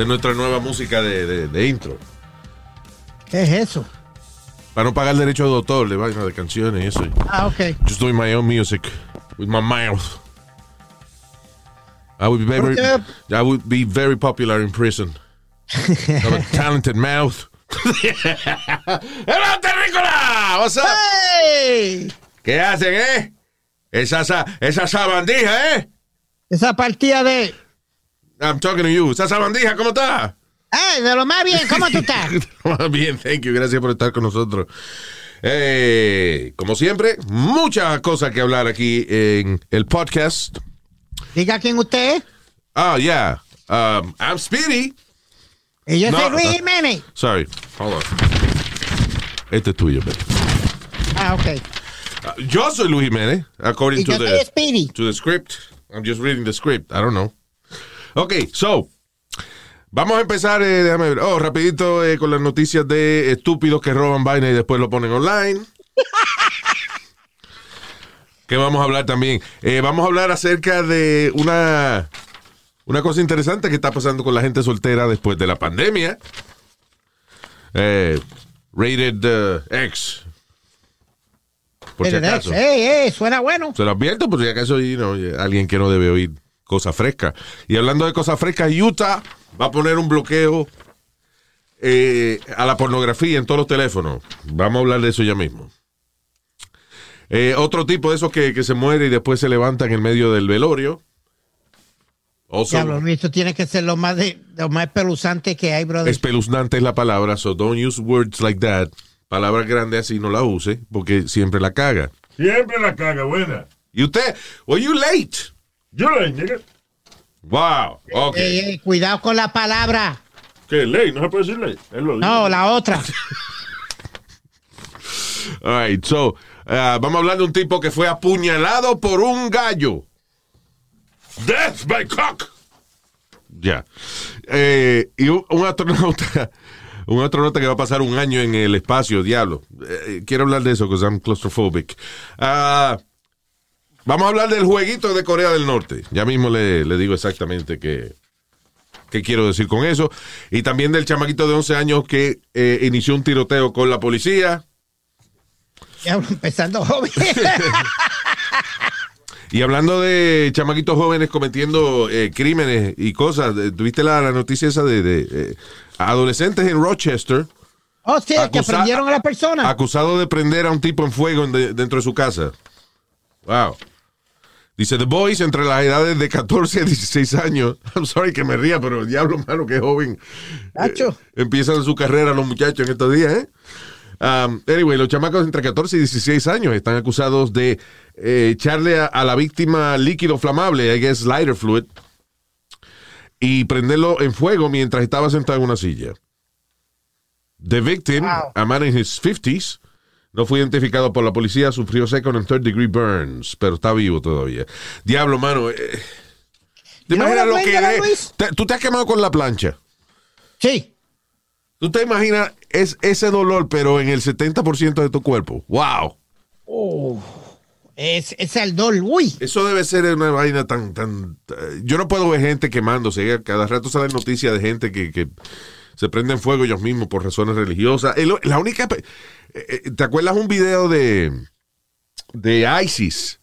Esa es nuestra nueva música de, de- de intro. ¿Qué es eso? Para no pagar derecho de autor de vaina de canciones y eso. Ah, ok. Just doing my own music with my mouth. I would be very, ¿Por I would be very popular in prison. Have a talented mouth. ¡Hello, Terrícola! What's up? ¡Hey! ¿Qué hacen, eh? Esa, sa- esa sabandija, eh? Esa partida de. I'm talking to you. Esa sabandija, ¿cómo está? ¡Hey! De lo más bien, ¿cómo tú estás? Bien, thank you. Gracias por estar con nosotros. Eh, como siempre, muchas cosas que hablar aquí en el podcast. Diga quién usted es. Oh, yeah. Um, I'm Speedy. Y yo No. soy Luis Jiménez. Sorry. Hold on. Este es tuyo, man. Ah, ok. Uh, yo soy Luis Jiménez, according Y to yo soy the, Speedy. to the script. I'm just reading the script. I don't know. Okay, so. Vamos a empezar, eh, déjame ver. Oh, rapidito eh, con las noticias de estúpidos que roban vaina y después lo ponen online. que vamos a hablar también. Eh, vamos a hablar acerca de una, una cosa interesante que está pasando con la gente soltera después de la pandemia. Eh, rated uh, X. Por si acaso. ¡Ey, ey! Suena bueno. Se lo advierto por si acaso you know, alguien que no debe oír cosas frescas. Y hablando de cosas frescas, Utah va a poner un bloqueo eh, a la pornografía en todos los teléfonos. Vamos a hablar de eso ya mismo. Eh, otro tipo de esos que, que se muere y después se levanta en el medio del velorio. Also, Diablo, esto tiene que ser lo más, de, lo más espeluzante que hay, brother. espeluznante es la palabra, so don't use words like that. Palabras grandes así no la use, porque siempre la caga. Siempre la caga, buena. Y usted, were you late? Yo la nigga. Wow, ok. Ey, ey, cuidado con la palabra. ¿Qué ley? No se puede decir ley. Él lo dijo. No, la otra. All right, so, uh, vamos a hablar de un tipo que fue apuñalado por un gallo. Death by cock. Ya. Eh, y un, un astronauta, un astronauta que va a pasar un año en el espacio, diablo. Eh, quiero hablar de eso, porque I'm claustrophobic. Ah, vamos a hablar del jueguito de Corea del Norte. Ya mismo le, le digo exactamente qué, qué quiero decir con eso. Y también del chamaquito de 11 años que eh, inició un tiroteo con la policía. Diablo, empezando joven. Y hablando de chamaquitos jóvenes cometiendo eh, crímenes y cosas, eh, ¿tuviste la, la noticia esa de, de, eh, adolescentes en Rochester Oh, sí, que prendieron a la persona. acusados de prender a un tipo en fuego en de- dentro de su casa? Wow. Dice, The Boys, entre las edades de 14 a 16 años. I'm sorry que me ría, pero diablo, mano, que joven. Nacho. Eh, empiezan su carrera los muchachos en estos días, ¿eh? Um, anyway, los chamacos entre 14 y 16 años están acusados de eh, echarle a, a la víctima líquido flamable, I guess lighter fluid, y prenderlo en fuego mientras estaba sentado en una silla. The victim, Wow. a man in his 50s, no fue identificado por la policía, sufrió second and third degree burns, pero está vivo todavía. Diablo, mano. eh, ¿Te imaginas lo que es? Te- Tú te has quemado con la plancha. Sí. ¿Tú te imaginas es, ese dolor, pero en el 70% de tu cuerpo? ¡Wow! Es, es el dol. Uy. Eso debe ser una vaina tan, tan... eh, Yo no puedo ver gente quemándose. Cada rato salen noticias de gente que, que se prenden fuego ellos mismos por razones religiosas. El- la única... eh, eh, ¿Te acuerdas un video de, de ISIS?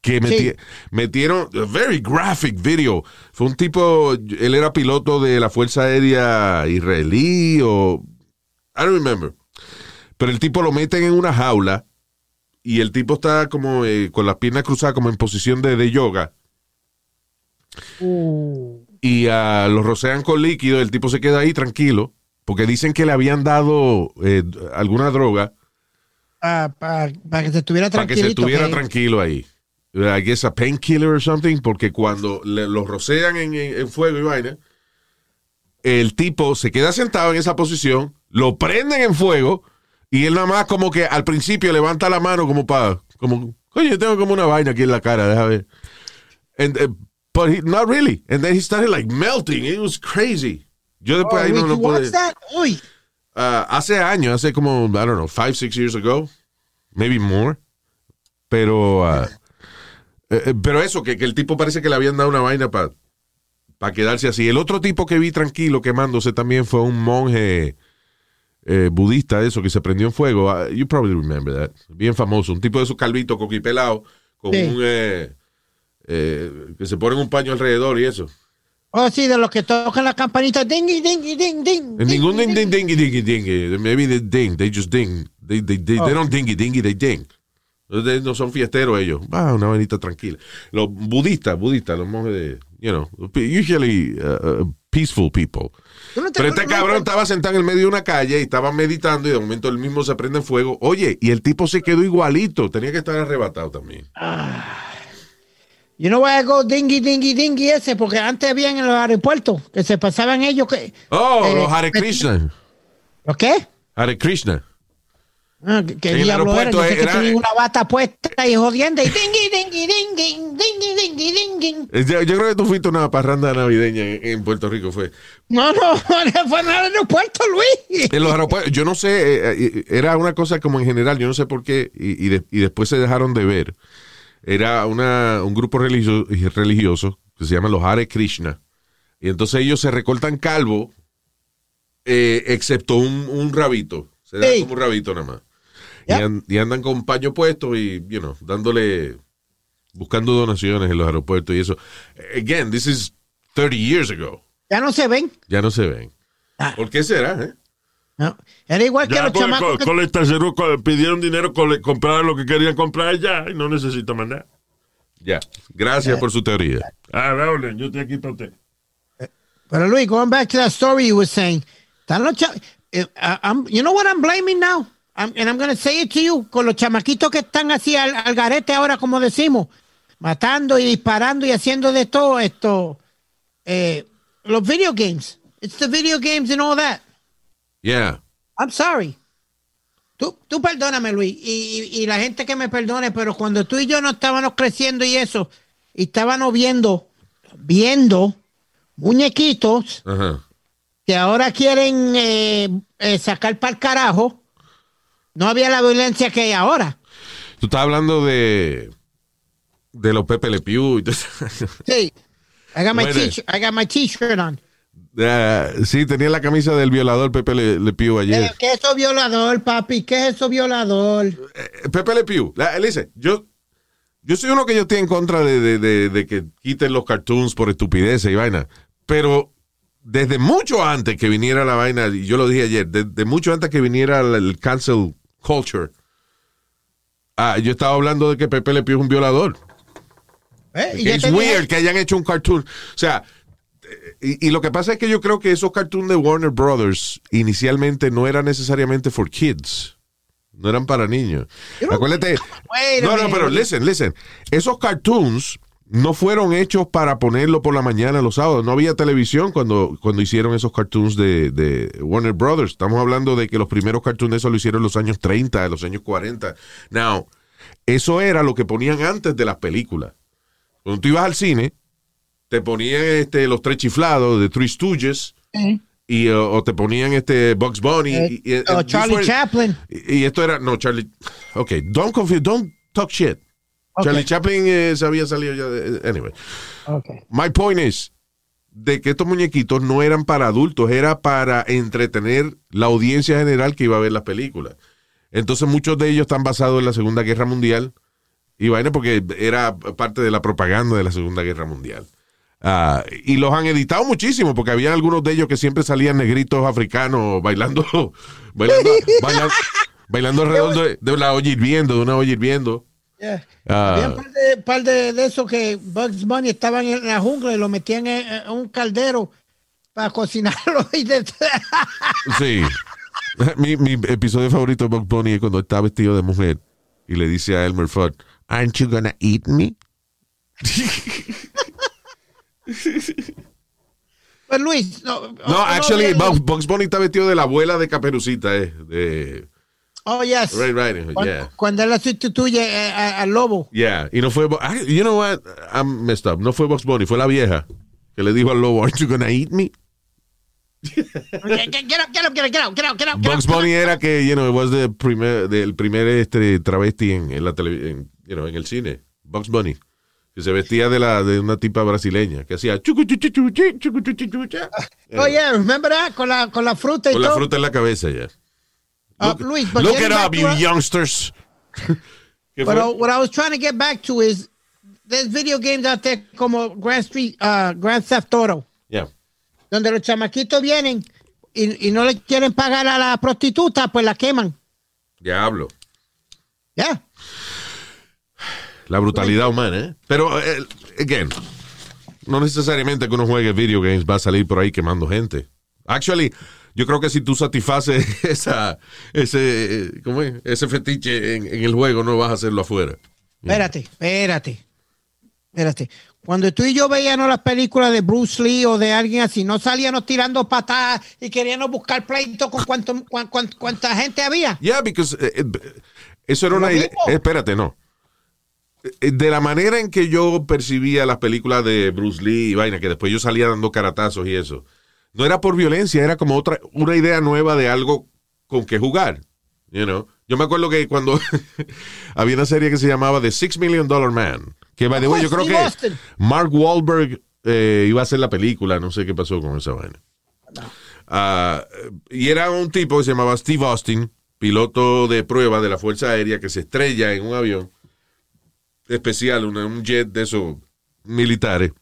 Que meti- Sí. metieron... A very graphic video. Fue un tipo... Él era piloto de la Fuerza Aérea Israelí o... I don't remember. Pero el tipo lo meten en una jaula y el tipo está como eh, con las piernas cruzadas como en posición de, de yoga y ah, lo rocean con líquido, el tipo se queda ahí tranquilo porque dicen que le habían dado eh, alguna droga Para que se estuviera para que tranquilo. se estuviera tranquilo ahí. I guess a painkiller or something, porque cuando le- los rocean en fuego y vaina, el tipo se queda sentado en esa posición, lo prenden en fuego y él nada más como que al principio levanta la mano como para, como, oye, tengo como una vaina aquí en la cara, déjame ver. And, uh, but he, not really. And then he started like melting. It was crazy. Yo después ahí no, Did no you pude. Uy. Ah, hace años, hace como, I don't know, five, six years ago, maybe more. Pero, eh, eh, pero eso, que, que el tipo parece que le habían dado una vaina para quedarse así. El otro tipo que vi tranquilo quemándose también fue un monje eh, budista, eso, que se prendió en fuego. Ah, you probably remember that. Bien famoso. Un tipo de esos calvitos coquipelado con Sí. un. eh, eh, que se ponen un paño alrededor y eso. Oh, sí, de los que tocan la campanita. Ding, ding, ding, ding, ding. Ningún ding, ding, ding, ding, ding. Maybe they ding. They just ding. They, they, they, they don't dingy, dingy, they ding. No son fiesteros ellos. Ah, una vainita tranquila. Los budistas, budistas, los monjes de, you know, usually uh, uh, peaceful people. No Pero este cabrón estaba sentado en el medio de una calle y estaba meditando y de momento él mismo se prende en fuego. Oye, y el tipo se quedó igualito. Tenía que estar arrebatado también. You know why I go dingy, dingy, dingy ese? Porque antes había en los aeropuertos que se pasaban ellos que... Oh, eh, los Hare Krishna. ¿Los qué? Hare Krishna. Ah, ¿Qué, qué En el era? aeropuerto Yo sé que era- una bata puesta y jodiendo y dingy, dingy, dingy, dingy, dingy, dingy. Eh, Yo, yo creo que tú fuiste a una parranda navideña en, en Puerto Rico, fue. No, no, fue en el aeropuerto, Luis. En los aeropuertos, yo no sé, eh, era una cosa como en general, yo no sé por qué, y, y de- y después se dejaron de ver. Era una, un grupo religioso, religioso que se llama los Hare Krishna. Y entonces ellos se recortan calvo, eh, excepto un, un rabito. Se Sí. como un rabito nada más. Y andan con paño puesto y, you know, dándole, buscando donaciones en los aeropuertos y eso. Again, this is 30 years ago. Ya no se ven. Ya no se ven. Ah. ¿Por qué será? eh? No. Era igual que Ya los porque chamacos. co- que- colecta cero, co- pidieron dinero, compraron lo que querían comprar ya y no necesito más nada. Ya. Gracias por su teoría. Ah, Raúl, yo estoy aquí para usted. Pero Luis, going back to that story you were saying, están los cha- eh, I'm- you know what I'm blaming now? I'm- and I'm going to say it to you, con los chamaquitos que están así al, al garete ahora, como decimos, matando y disparando y haciendo de todo esto, eh, los video games. It's the video games and all that. Yeah. I'm sorry. Tú, tú perdóname, Luis, y, y- y la gente que me perdone, pero cuando tú y yo no estábamos creciendo y eso, y estábamos viendo, viendo muñequitos Ajá. que ahora quieren eh, eh, sacar para el carajo, no había la violencia que hay ahora. Tú estás hablando de de los Pepe Le Pew. y todo eso. Sí. I got my t-shirt on. Sí, tenía la camisa del violador Pepe Le, Le Pew ayer. ¿Qué es eso violador, papi? ¿Qué es eso violador? Eh, Pepe Le Pew. La- él dice, yo, yo soy uno que yo estoy en contra de, de- de- de que quiten los cartoons por estupideces y vaina. Pero desde mucho antes que viniera la vaina, y yo lo dije ayer, desde mucho antes que viniera el, el cancel culture, ah, yo estaba hablando de que Pepe Le Pew es un violador. Eh, es weird que hayan hecho un cartoon. O sea, y, y lo que pasa es que yo creo que esos cartoons de Warner Brothers inicialmente no eran necesariamente for kids. No eran para niños. Acuérdate. No, no, pero listen, listen. Esos cartoons no fueron hechos para ponerlo por la mañana los sábados. No había televisión cuando, cuando hicieron esos cartoons de, de Warner Brothers. Estamos hablando de que los primeros cartoons de eso lo hicieron en los años 30, en los años 40. Now, eso era lo que ponían antes de las películas. Cuando tú ibas al cine, te ponían este, los tres chiflados de Three Stooges Eh, y, uh, o te ponían este Bugs Bunny. eh, y, y- o these Charlie were- Chaplin. Y, esto era, no, Charlie. Ok, don't confuse, don't talk shit. Ok. Charlie Chaplin eh, se había salido ya de. Anyway. Okay. My point is de que estos muñequitos no eran para adultos, era para entretener la audiencia general que iba a ver las películas. Entonces muchos de ellos están basados en la Segunda Guerra Mundial y vaina porque era parte de la propaganda de la Segunda Guerra Mundial. Ah, y los han editado muchísimo porque había algunos de ellos que siempre salían negritos africanos bailando bailando, bailando, bailando alrededor de, de una olla hirviendo, de una olla hirviendo. Yeah. Ah, Había un par de, par de, de esos que Bugs Bunny estaban en la jungla y lo metían en, en un caldero para cocinarlo. Y Sí. Mi, mi episodio favorito de Bugs Bunny es cuando está vestido de mujer y le dice a Elmer Fudd, Aren't you gonna eat me? Pues Luis, no, No, actually, no, Bugs, Bunny está vestido de la abuela de Caperucita, eh. De Oh, yes. Riding Hood, Cuando, yeah. cuando él la sustituye eh, al lobo. Yeah. Y no fue. You know what? I'm messed up. No fue Bugs Bunny, fue la vieja que le dijo al lobo, Aren't you gonna eat me? Get get- get up, get up, get up, get up, get up, get up, get up. Bugs Bunny era que, you know, was the primer, del primer este, travesti en, en la televisión, you know, en el cine. Bugs Bunny. Que se vestía de la de una tipa brasileña que hacía chucu, chucu, chucu, chucu, chucu, chucu, chucu. Oh, yeah, remember that? Con la, con la fruta y Con la fruta en la cabeza ya. Uh, Look, Luis, but look it up, you youngsters. But uh, what I was trying to get back to is there's video games out there como Grand Street, uh, Grand Theft Auto, Yeah. donde los chamaquitos vienen y, y no le quieren pagar a la prostituta, pues la queman. Diablo. Yeah. La brutalidad humana, ¿eh? Pero, eh, again, no necesariamente que uno juegue video games va a salir por ahí quemando gente. Actually, yo creo que si tú satisfaces esa, ese, ¿cómo es? ese fetiche en, en el juego, no vas a hacerlo afuera. Espérate, espérate. Espérate. Cuando tú y yo veíamos las películas de Bruce Lee o de alguien así, no salíamos tirando patadas y queríamos buscar pleito con cuánto, cuán- cuán- cuánta gente había. Yeah, because eh, eh, eso era una idea. espérate, no. Eh, De la manera en que yo percibía las películas de Bruce Lee y vaina, que después yo salía dando caratazos y eso, no era por violencia, era como otra, una idea nueva de algo con que jugar. You know? Yo me acuerdo que cuando había una serie que se llamaba The Six Million Dollar Man, que by the way, yo creo que. Mark Wahlberg eh, iba a hacer la película, no sé qué pasó con esa vaina. Ah, y era un tipo que se llamaba Steve Austin, piloto de prueba de la Fuerza Aérea que se estrella en un avión especial, una- un jet de esos militares,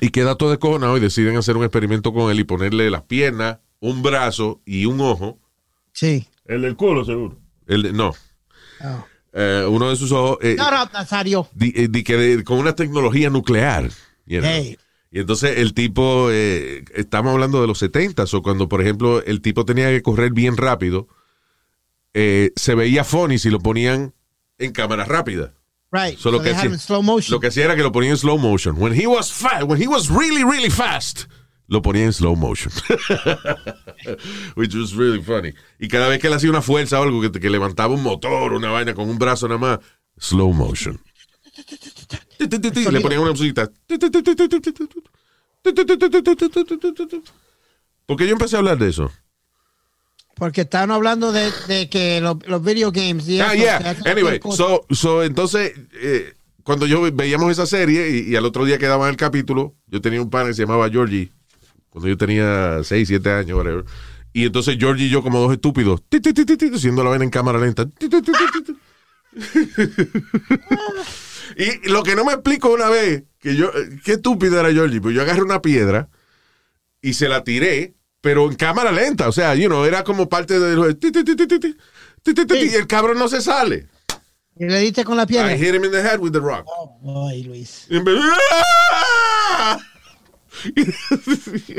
y queda todo descojonado y deciden hacer un experimento con él y ponerle las piernas, un brazo y un ojo. Sí. El del culo, seguro. El de- no, Oh. eh, uno de sus ojos. eh, No, no, Nazario. di- eh, di que de- con una tecnología nuclear. you know. Hey. Y entonces el tipo, eh, estamos hablando de los 70 o cuando, por ejemplo, el tipo tenía que correr bien rápido, eh, se veía funny si lo ponían en cámara rápida. Right. So, lo So que they had hacía- slow motion. Lo que hacía era que lo ponía en slow motion. When he was fast, when he was really, really fast, lo ponía en slow motion. Which was really funny. Y cada vez que él hacía una fuerza o algo, que, que levantaba un motor, una vaina con un brazo nada más, slow motion. Le ponían una musiquita. ¿Por qué yo empecé a hablar de eso? Porque estaban hablando de, de que los, los video games. y Ah, eso, yeah. Anyway, so, so entonces, eh, cuando yo veíamos esa serie y, y al otro día quedaba el capítulo, yo tenía un pan que se llamaba Georgie, cuando yo tenía 6, 7 años, whatever. Y entonces Georgie y yo, como dos estúpidos, ti, ti, ti, ti, ti, haciendo la vaina en cámara lenta. ti, ti, ti, ti, ti. y lo que no me explico una vez, que yo, eh, qué estúpido era Georgie, pues yo agarré una piedra y se la tiré, pero en cámara lenta, o sea, you know, era como parte de y el cabrón no se sale. ¿Y le diste con la piedra? I hit him in the head with the rock. Oh, boy, Luis. You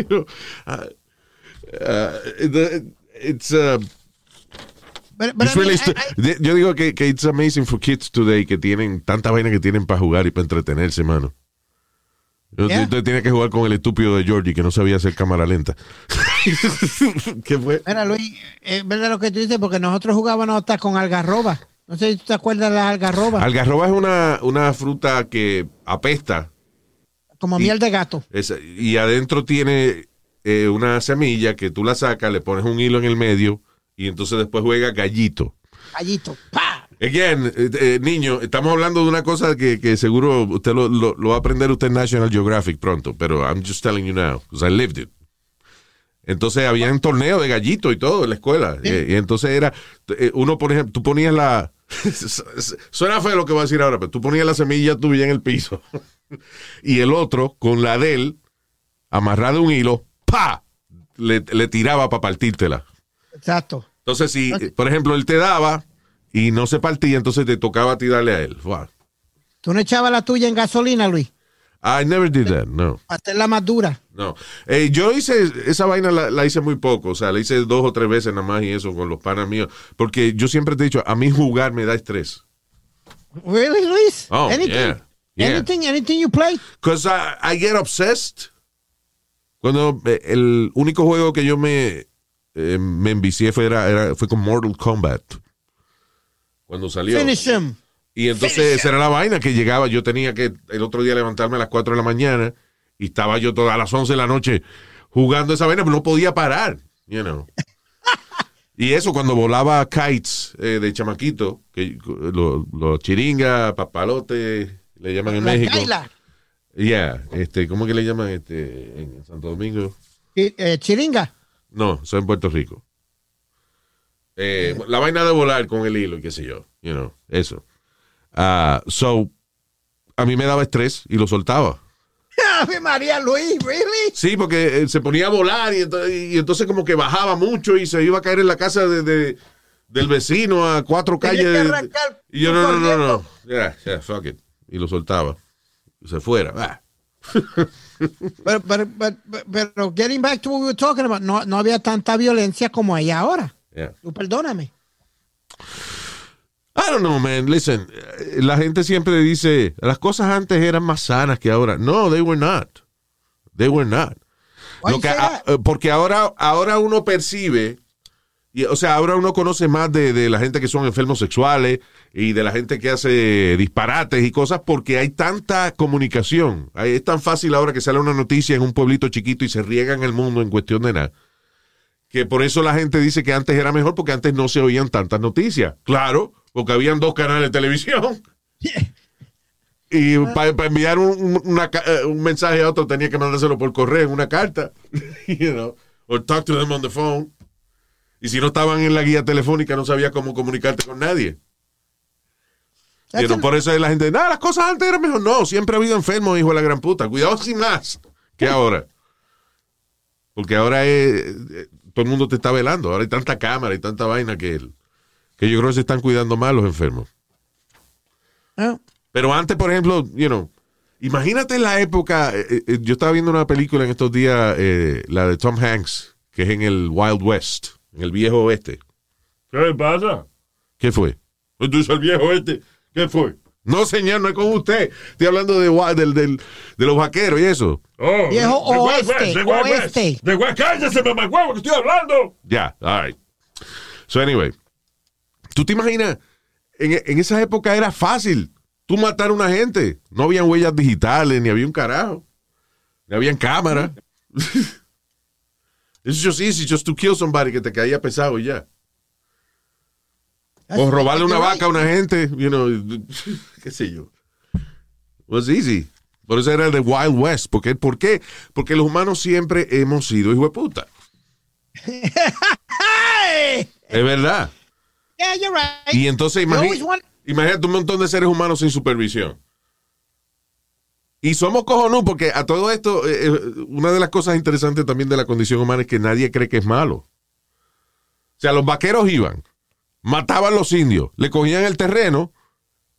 know, uh, it's uh, But, really yo digo que, que it's amazing for kids today que tienen tanta vaina que tienen para jugar y para entretenerse, mano. Yeah. Entonces tiene que jugar con el estúpido de Georgie que no sabía hacer cámara lenta. ¿Qué fue? Mira, Luis, es verdad lo que tú dices, porque nosotros jugábamos hasta con algarroba. No sé si tú te acuerdas de las algarrobas. Algarroba es una, una fruta que apesta como y- miel de gato. Es- y adentro tiene eh, una semilla que tú la sacas, le pones un hilo en el medio y entonces después juega gallito. Gallito. ¡Pa! Again, eh, eh, niño, estamos hablando de una cosa que, que seguro usted lo, lo- lo va a aprender usted en National Geographic pronto, pero I'm just telling you now, because I lived it. Entonces había un torneo de gallito y todo en la escuela. Eh, Y, entonces era, uno, por ejemplo, tú ponías la... Suena feo lo que voy a decir ahora, pero tú ponías la semilla tuya en el piso y el otro, con la de él, amarrada a un hilo, ¡pa! Le, le tiraba para partírtela. Exacto. Entonces, si, por ejemplo, él te daba y no se partía, entonces te tocaba a ti darle a él. Wow. ¿Tú no echabas la tuya en gasolina, Luis? I never did that, no. Para hacerla más dura. No. Eh, yo hice, esa vaina la, la hice muy poco, o sea, la hice dos o tres veces nada más y eso con los panas míos, porque yo siempre te he dicho, a mí jugar me da estrés. Really, Luis? Oh, Anything? yeah. Yeah. Anything, anything you play? Because I, I get obsessed. Cuando eh, el único juego que yo me, eh, me envicié fue, era, era- fue con Mortal Kombat. Cuando salió. Finish him. Y entonces esa era la vaina que llegaba. Yo tenía que el otro día levantarme a las 4 de la mañana y estaba yo todas las 11 de la noche jugando esa vaina, pero no podía parar. You know. y eso cuando volaba kites eh, de chamaquito, que los lo chiringa, papalote, le llaman en La México. Kaila. Yeah, este, ¿cómo que le llaman este en Santo Domingo? Eh, chiringa. No, eso en Puerto Rico. Eh, la vaina de volar con el hilo y qué sé yo, you know, eso. Ah, so, a mí me daba estrés y lo soltaba. María Luis, really? Sí, porque eh, se ponía a volar y entonces, y entonces como que bajaba mucho y se iba a caer en la casa de, de- del vecino a cuatro calles. de- y yo, no, no, no, no. Ya, ya, fuck it. Y lo soltaba. Y se fuera. Ah. Pero, pero, pero, pero getting back to what we were talking about, no, no había tanta violencia como hay ahora. Yeah. Tú perdóname. I don't know, man. Listen, eh, la gente siempre dice, las cosas antes eran más sanas que ahora. No, they were not. They were not. Lo que, that? eh, porque ahora, ahora uno percibe, y, o sea, ahora uno conoce más de, de la gente que son enfermos sexuales y de la gente que hace disparates y cosas porque hay tanta comunicación. Es tan fácil ahora que sale una noticia en un pueblito chiquito y se riega en el mundo en cuestión de nada. Que por eso la gente dice que antes era mejor porque antes no se oían tantas noticias. Claro, porque habían dos canales de televisión. Y para enviar un, una eh, un mensaje a otro tenía que mandárselo por correo, en una carta. you know, or talk to them on the phone. Y si no estaban en la guía telefónica, no sabía cómo comunicarte con nadie. You know, por eso la gente, nada, las cosas antes eran mejor. No, siempre ha habido enfermos, hijo de la gran puta. Cuidado sin más que ahora. Porque ahora es, eh, todo el mundo te está velando. Ahora hay tanta cámara y tanta vaina que, que yo creo que se están cuidando más los enfermos. ¿Eh? Pero antes, por ejemplo, you know, imagínate la época, eh, eh, yo estaba viendo una película en estos días, eh, la de Tom Hanks, que es en el Wild West, en el viejo oeste. ¿Qué pasa? ¿Qué fue? Dices el viejo este. ¿Qué fue? No, señor, no es con usted. Estoy hablando de, del, del- de los vaqueros y eso. Oh, Viejo de Wild oeste, West, de West. oeste. De cállese, mamagüevo, que estoy hablando. Ya, all right. So, anyway, ¿tú te imaginas? En, en esa época era fácil tú matar a una gente. No habían huellas digitales, ni había un carajo. Ni habían cámaras. It's just easy just to kill somebody que te caía pesado y ya. O robarle una vaca a una gente, you know, qué sé yo. Was easy. Por eso era de Wild West. Porque, ¿Por qué? Porque los humanos siempre hemos sido hijo de puta. Es verdad. Yeah, you're right. Y entonces want- imagínate un montón de seres humanos sin supervisión. Y somos cojonú porque a todo esto, eh, eh, una de las cosas interesantes también de la condición humana es que nadie cree que es malo. O sea, los vaqueros iban, mataban los indios, le cogían el terreno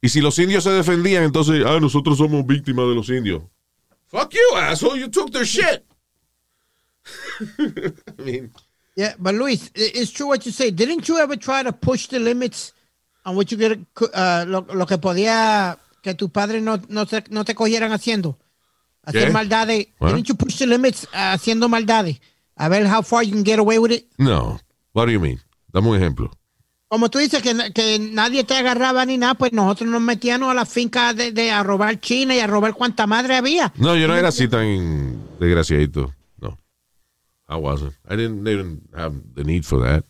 y si los indios se defendían, entonces, ah, nosotros somos víctimas de los indios. Fuck you, asshole, you took their shit. I mean, Yeah, but Luis, it's true what you say. Didn't you ever try to push the limits on what you get, uh, lo, lo que podía que tus padres no, no, te, no te cogieran haciendo? Hacer ¿Qué? maldades. What? Didn't you push the limits uh, haciendo maldades? A ver how far you can get away with it. no. What do you mean? Dame un ejemplo. Como tú dices que, que nadie te agarraba ni nada, pues nosotros nos metíamos a la finca de, de a robar China y a robar cuanta madre había. No, yo no era así tan desgraciadito. No. I wasn't. I didn't, didn't have the need for that.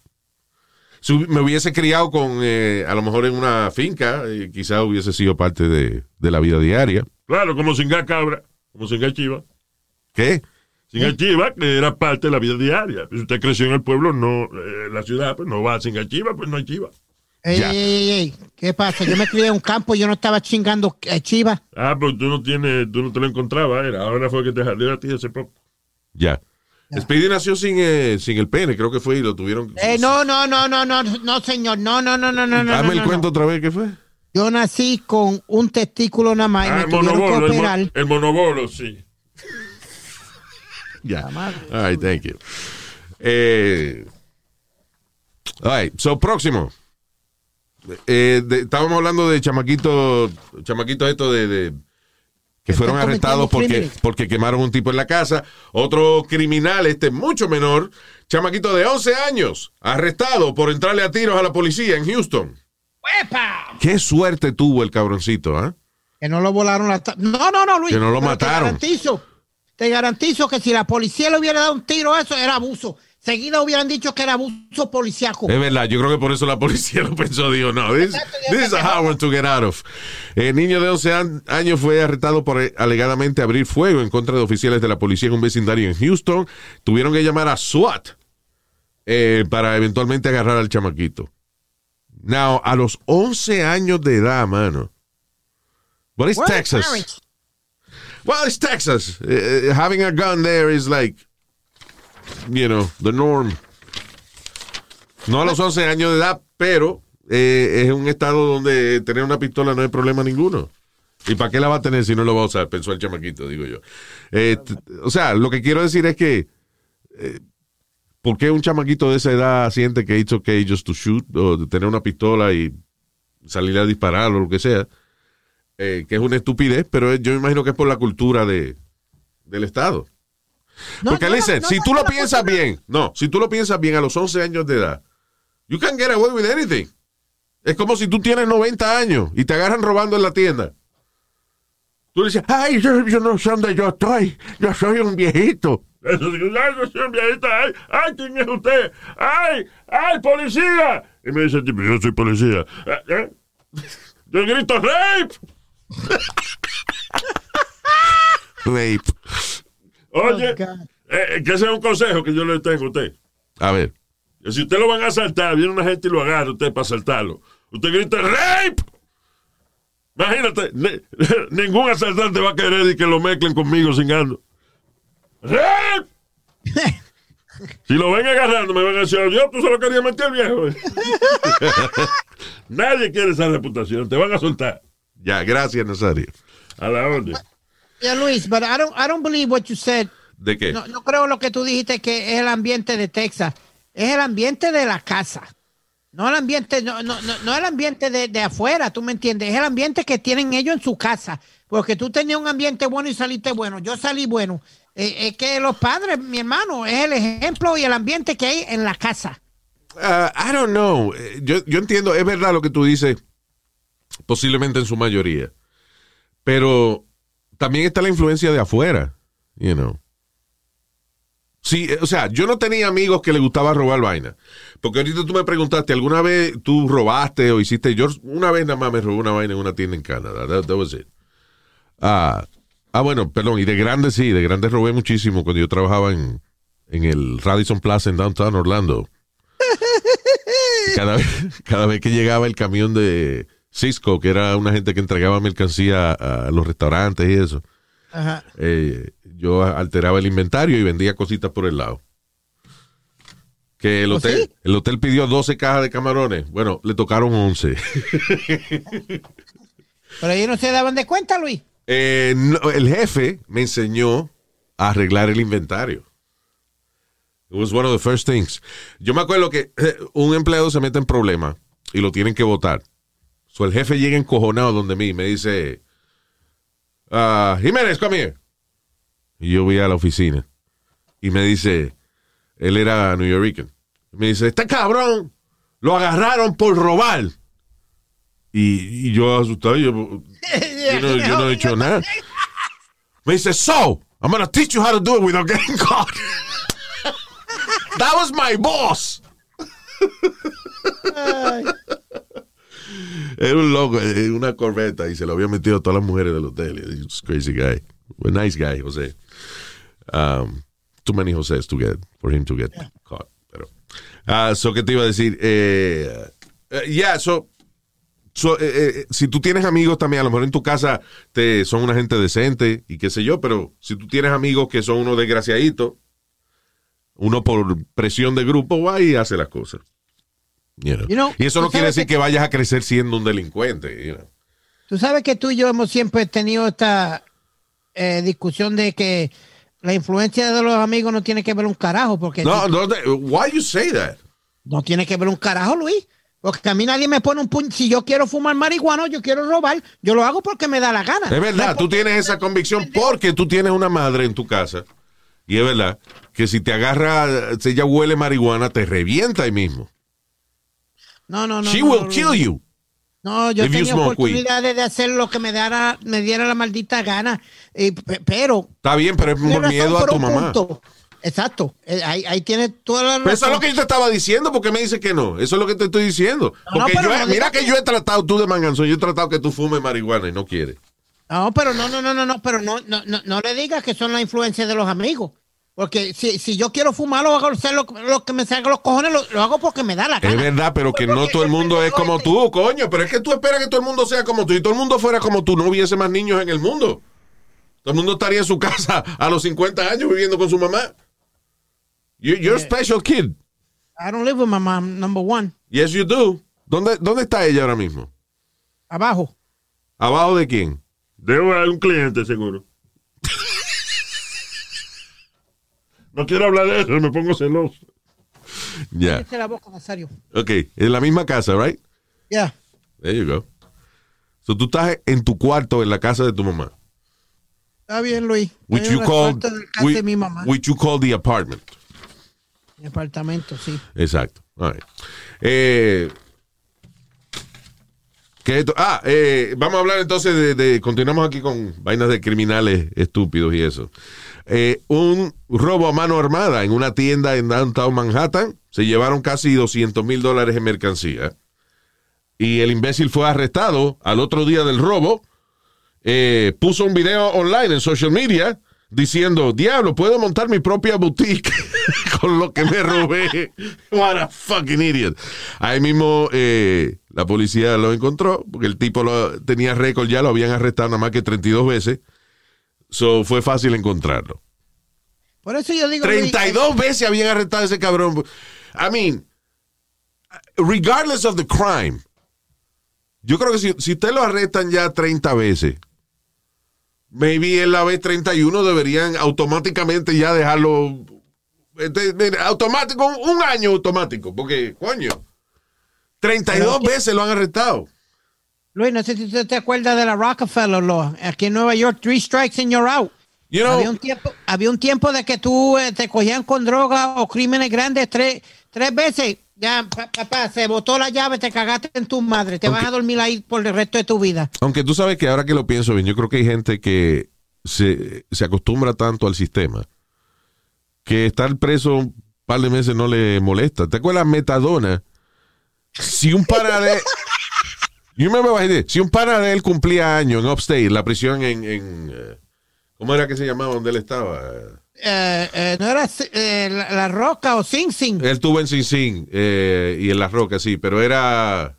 Si me hubiese criado con, eh, a lo mejor en una finca, eh, quizás hubiese sido parte de, de la vida diaria. Claro, como singa cabra, como singa chiva. ¿Qué? Singa chiva, que era parte de la vida diaria. Si usted creció en el pueblo, no, eh, la ciudad, pues no va a singa chiva, pues no hay chiva. Ey, Ya. ey, ey, ey, ¿Qué pasa? Yo me crié en un campo, yo no estaba chingando eh, chivas. Ah, pues tú no tienes, tú no te lo encontrabas, era. Ahora fue que te jaleó a ti hace poco. Ya. Speedy nació sin, eh, sin el pene, creo que fue, y lo tuvieron. Eh, no, no, no, no, no, no, señor. No, no, no, no, no, no. Dame no, el no, cuento no. otra vez, ¿qué fue? Yo nací con un testículo nada más y Ah, me el tuvieron que monobolo, el, el monobolo, sí. Ya. All right, thank you. Eh, all right, so próximo. Eh, de- estábamos hablando de chamaquito, chamaquito esto de, de que fueron arrestados porque, porque quemaron un tipo en la casa. Otro criminal, este mucho menor, chamaquito de 11 años, arrestado por entrarle a tiros a la policía en Houston. ¡Epa! Qué suerte tuvo el cabroncito, ¿ah? Que no lo volaron la No, no, no, Luis. Que no lo mataron. Te garantizo, te garantizo que si la policía le hubiera dado un tiro a eso, era abuso. Seguida hubieran dicho que era abuso policiaco. Es verdad, yo creo que por eso la policía lo pensó, dijo, no, this, is a hard one to get out of. El niño de 11 an- años fue arrestado por eh, alegadamente abrir fuego en contra de oficiales de la policía en un vecindario en Houston. Tuvieron que llamar a SWAT eh, para eventualmente agarrar al chamaquito. Now, a los 11 años de edad, mano. What is Where are the Texas? Well, it's Texas. Uh, having a gun there is like, you know, the norm. No a los 11 años de edad, pero eh, es un estado donde tener una pistola no hay problema ninguno. ¿Y para qué la va a tener si no lo va a usar? Pensó el chamaquito, digo yo. Eh, o sea, lo que quiero decir es que, eh, ¿por qué un chamaquito de esa edad siente que it's okay just to shoot o tener una pistola y salir a disparar o lo que sea? Eh, que es una estupidez, pero yo me imagino que es por la cultura de, del Estado. No, Porque, no, listen, no, si tú no, lo piensas bien, no, si tú lo piensas bien a los 11 años de edad, you can get away with anything. Es como si tú tienes 90 años y te agarran robando en la tienda. Tú le dices, ay, yo, yo no sé dónde yo estoy, yo soy un viejito. Ay, yo soy un viejito, ay, ay, ¿quién es usted? Ay, ay, policía. Y me dice yo soy policía. Eh, eh. Yo grito, rape. Rape. Oye, Oh, eh, que ese es un consejo que yo le tengo a usted. A ver, Que si usted lo van a asaltar, viene una gente y lo agarra usted para asaltarlo. Usted grita, rape. Imagínate, ni- ningún asaltante va a querer y que lo mezclen conmigo cingando. ¡Rape! Si lo ven agarrando, me van a decir, Dios, tú solo querías meter al viejo. Nadie quiere esa reputación, te van a soltar. Ya, gracias, Nazario. A la orden. Yeah, Luis, but I don't, I don't believe what you said. ¿De qué? No, no creo lo que tú dijiste que es el ambiente de Texas. Es el ambiente de la casa. No el ambiente, no, no, no, no el ambiente de, de afuera, tú me entiendes. Es el ambiente que tienen ellos en su casa. Porque tú tenías un ambiente bueno y saliste bueno. Yo salí bueno. Eh, es que los padres, mi hermano, es el ejemplo y el ambiente que hay en la casa. Uh, I don't know. Eh, Yo, yo entiendo, es verdad lo que tú dices, posiblemente en su mayoría. Pero también está la influencia de afuera, you know. Sí, eh, o sea, yo no tenía amigos que le gustaba robar vaina. Porque ahorita tú me preguntaste, ¿alguna vez tú robaste o hiciste? Yo una vez nada más me robé una vaina en una tienda en Canadá. That, that was it. Ah, ah, bueno, perdón. Y de grande sí, de grande robé muchísimo cuando yo trabajaba en, en el Radisson Plaza en Downtown Orlando. Cada vez, cada vez que llegaba el camión de Cisco, que era una gente que entregaba mercancía a, los restaurantes y eso, Ajá. eh, yo alteraba el inventario y vendía cositas por el lado. Que el ¿Oh, hotel, sí? el hotel pidió 12 cajas de camarones. Bueno, le tocaron 11. Pero ellos no se daban de cuenta, Luis. Eh, no, el jefe me enseñó a arreglar el inventario. It was one of the first things. Yo me acuerdo que eh, un empleado se mete en problema y lo tienen que votar. El jefe llega encojonado donde mí y me dice, ah, Jiménez, come here. Y yo voy a la oficina y me dice, él era New Yorker. Me dice, este cabrón lo agarraron por robar. Y, yo asustado, yo, yo no, yo no he hecho nada. Me dice, so, I'm gonna teach you how to do it without getting caught. That was my boss. Era un loco, eh, una corbeta y se lo había metido a todas las mujeres del hotel. Crazy guy. A nice guy, José. Um, too many Josés to get, for him to get caught. Pero, ah, so, ¿qué te iba a decir? Eh, eh, yeah, so, So, eh, eh, si tú tienes amigos también, a lo mejor en tu casa te, son una gente decente y qué sé yo, pero si tú tienes amigos que son unos desgraciaditos, uno por presión de grupo va y hace las cosas. You know. You know, y eso no quiere decir que- que vayas a crecer siendo un delincuente. you know. Tú sabes que tú y yo hemos siempre tenido esta eh, discusión de que la influencia de los amigos no tiene que ver un carajo, porque No, no, why you say that? no tiene que ver un carajo, Luis. Porque a mí nadie me pone un puño. Si yo quiero fumar marihuana, yo quiero robar, yo lo hago porque me da la gana. Es verdad, tú tienes esa convicción porque tú tienes una madre en tu casa. Y es verdad que si te agarra, si ella huele marihuana, te revienta ahí mismo. No, no, no. She no, will no, kill you. No, yo tenía oportunidades de hacer lo que me diera, me diera la maldita gana. Pe- pero. Está bien, pero es por miedo a tu mamá. punto. Exacto. Eh, Ahí, ahí tienes toda la razón. Pero eso es lo que yo te estaba diciendo, porque me dice que no. Eso es lo que te estoy diciendo. No, Porque yo, mira que que- yo he tratado, tú de manganzón, yo he tratado que tú fumes marihuana y no quieres. No, pero no, no, no, no, no, pero no, no, no, no le digas que son la influencia de los amigos. Porque si, si yo quiero fumar, lo hago hacer lo, lo que me salga los cojones, lo, lo hago porque me da la gana. Es verdad, pero que no todo el mundo es como tú, coño. Pero es que tú esperas que todo el mundo sea como tú. Y todo el mundo fuera como tú, no hubiese más niños en el mundo. Todo el mundo estaría en su casa a los 50 años viviendo con su mamá. You- You're a special kid. I don't live with my mom, number one. Yes, you do. ¿Dónde, ¿Dónde está ella ahora mismo? Abajo. ¿Abajo de quién? A un cliente, seguro. No quiero hablar de eso, me pongo celoso. Ya. Cállate la boca, Nazario. Ok. En la misma casa, right? Ya. There you go. So tú estás en tu cuarto en la casa de tu mamá. Está bien, Luis. Which you en el call, cuarto de mi mamá. which you call the apartment. Mi apartamento, sí. Exacto. All right. Eh, ¿qué esto? Ah, eh, vamos a hablar entonces de, de- Continuamos aquí con vainas de criminales estúpidos y eso. Eh, un robo a mano armada en una tienda en downtown Manhattan. Se llevaron casi 200 mil dólares en mercancía. Y el imbécil fue arrestado al otro día del robo. Eh, puso un video online en social media diciendo, diablo, puedo montar mi propia boutique con lo que me robé. What a fucking idiot. Ahí mismo eh, la policía lo encontró, porque el tipo lo, tenía récord, ya lo habían arrestado nada más que 32 veces. So fue fácil encontrarlo. Por eso yo digo. Luis, 32 veces habían arrestado a ese cabrón. I mean, regardless of the crime, yo creo que si, si usted lo arrestan ya 30 veces, maybe en la vez 31 deberían automáticamente ya dejarlo. este, automático, un, año automático, porque, coño, 32 Pero- veces lo han arrestado. Luis, no sé si usted te acuerdas de la Rockefeller Law. Aquí en Nueva York, three strikes and you're out. You know, había, un tiempo, había un tiempo de que tú eh, te cogían con droga o crímenes grandes tres, tres veces. Ya, pa- papá, se botó la llave, te cagaste en tu madre. Te vas a dormir ahí por el resto de tu vida. Aunque tú sabes que ahora que lo pienso bien, yo creo que hay gente que se, se acostumbra tanto al sistema que estar preso un par de meses no le molesta. ¿Te acuerdas Metadona? Si un pana de... Yo me imaginé, si un pana de él cumplía años en Upstate, la prisión en... en, eh, ¿Cómo era que se llamaba donde él estaba? Eh, eh, no era eh, la, La Roca o Sing Sing. Él estuvo en Sin Sin eh, y en Las Rocas, sí, pero era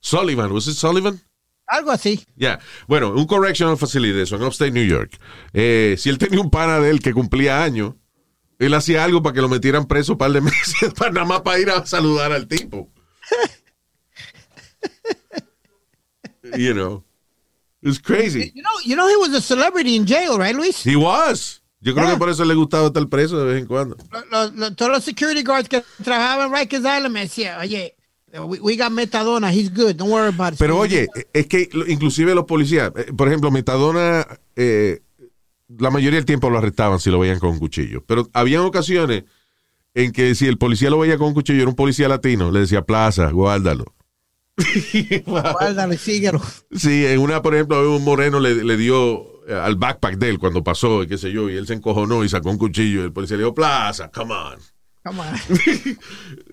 Sullivan, ¿was it Sullivan? Algo así. Ya, bueno, un correctional facility, eso, en Upstate New York. Si él tenía un pana de él que cumplía años, él hacía algo para que lo metieran preso un par de meses, para nada más para ir a saludar al tipo. you know, it's crazy. You know, you know he was a celebrity in jail, right, Luis? He was. Yo creo Yeah. que por eso le gustaba estar preso de vez en cuando. Todos los security guards que trabajaban en Rikers Island me decían, oye, we, we got metadona, he's good, don't worry about it. Pero oye, es que inclusive los policías, eh, por ejemplo, Metadona, eh, la mayoría del tiempo lo arrestaban si lo veían con un cuchillo. Pero había ocasiones en que si el policía lo veía con un cuchillo, era un policía latino, le decía, plaza, guárdalo. Guárdalo y síguelo. Sí, en una, por ejemplo, un moreno le, le dio eh, al backpack de él cuando pasó, y qué sé yo, y él se encojonó y sacó un cuchillo, y el policía le dijo, plaza, come on. Come on.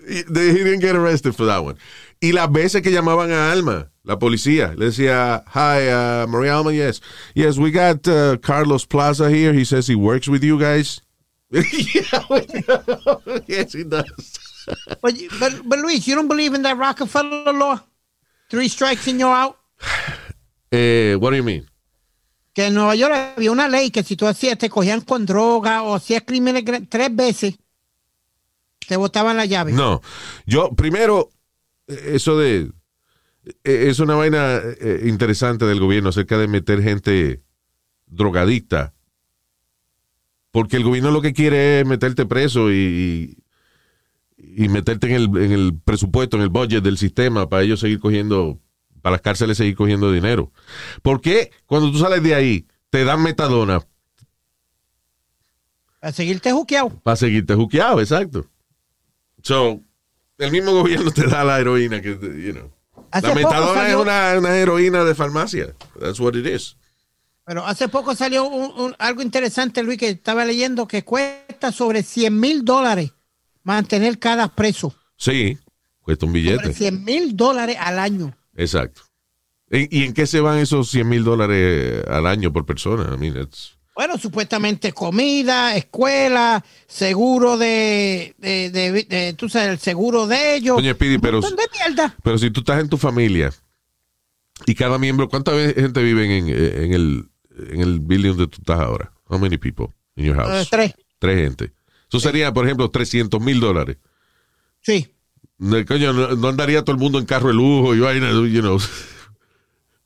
They- he didn't get arrested for that one. Y las veces que llamaban a Alma, la policía, le decía, hi, uh, Maria Alma, yes. Yes, we got uh, Carlos Plaza here. He says he works with you guys. yeah, yes, he does. But, but, but Luis, you don't believe in that Rockefeller law? Three strikes and you're out. Eh, what do you mean? Que en Nueva York había una ley que si tú hacías, te cogían con droga o hacías crímenes tres veces, te botaban la llave. No, yo primero, eh, eso de, eh, es una vaina eh, interesante del gobierno acerca de meter gente drogadicta. Porque el gobierno lo que quiere es meterte preso y, y meterte en el, en el presupuesto, en el budget del sistema para ellos seguir cogiendo, para las cárceles seguir cogiendo dinero. ¿Por qué cuando tú sales de ahí te dan metadona A seguirte juqueado. para seguirte juqueado? Exacto. So, el mismo gobierno te da la heroína que, you know. Hace la metadona es una, una heroína de farmacia. That's what it is. Pero hace poco salió un- un- algo interesante, Luis, que estaba leyendo que cuesta sobre 100 mil dólares mantener cada preso. Sí, cuesta un Sobre billete. 100 mil dólares al año. Exacto. ¿Y, en qué se van esos 100 mil dólares al año por persona? I mean, it's- Bueno, supuestamente comida, escuela, seguro de, de, de- de- tú sabes, el seguro de ellos. Speedy, Un pero-. Pero si tú estás en tu familia y cada miembro, ¿cuánta gente vive en, en el, en el building donde tú estás ahora? How many people in your house? Eh, tres. Tres gente. Eso sería, por ejemplo, 300 mil dólares. Sí. No, coño, no, no andaría todo el mundo en carro de lujo y vaina, you know.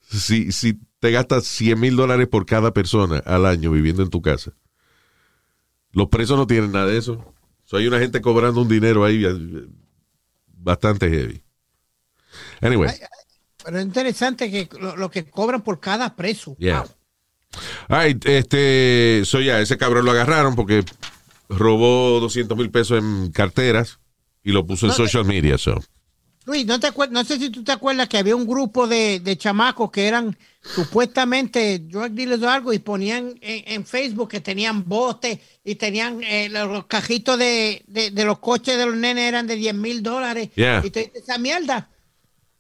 Si, si te gastas 100 mil dólares por cada persona al año viviendo en tu casa, los presos no tienen nada de eso. So, hay una gente cobrando un dinero ahí eh, bastante heavy. Anyway. Pero es interesante que lo, lo que cobran por cada preso. Yeah. Wow. Ay, este, so ya, ese cabrón lo agarraron porque robó 200 mil pesos en carteras y lo puso en No, social media, so. Luis, ¿no, te no sé si tú te acuerdas que había un grupo de, de chamacos que eran supuestamente drug dealers o algo y ponían en, en Facebook que tenían botes y tenían eh, los, cajitos de, de- de los coches de los nenes eran de 10 mil dólares. Yeah. Y toda esa mierda.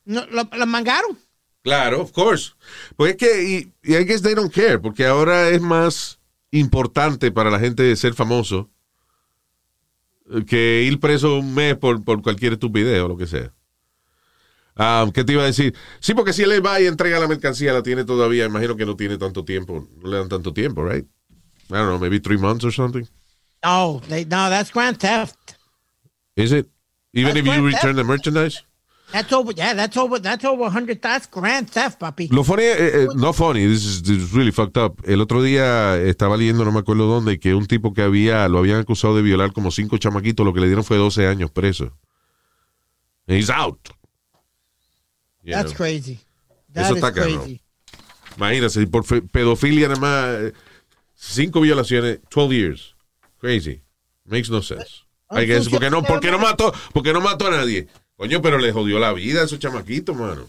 No, lo, lo mangaron. Claro, of course. Pues es que, y, y I guess they don't care, porque ahora es más importante para la gente ser famoso que ir preso un mes por, por cualquier estupidez o lo que sea. Ah, ¿Qué te iba a decir? Sí, porque si él va y entrega la mercancía, la tiene todavía. Imagino que no tiene tanto tiempo. No le dan tanto tiempo, right? I don't know, maybe three months or something. No, they, no, that's grand theft. Is it? Even That's if you return the merchandise? That's over, yeah, that's over, that's over 100, that's grand theft, papi. Lo funny, eh, eh, no funny, this is, this is really fucked up. El otro día estaba leyendo, no me acuerdo dónde, que un tipo que había, lo habían acusado de violar como cinco chamaquitos, lo que le dieron fue 12 años preso. And he's out. You That's know. crazy. That Eso está crazy. Imagínate, por pedofilia nada más, cinco violaciones, 12 years. Crazy. Makes no sense. I guess, sucio, porque no, porque no- mató, porque no mató a nadie. Coño, pero le jodió la vida a esos chamaquitos, mano.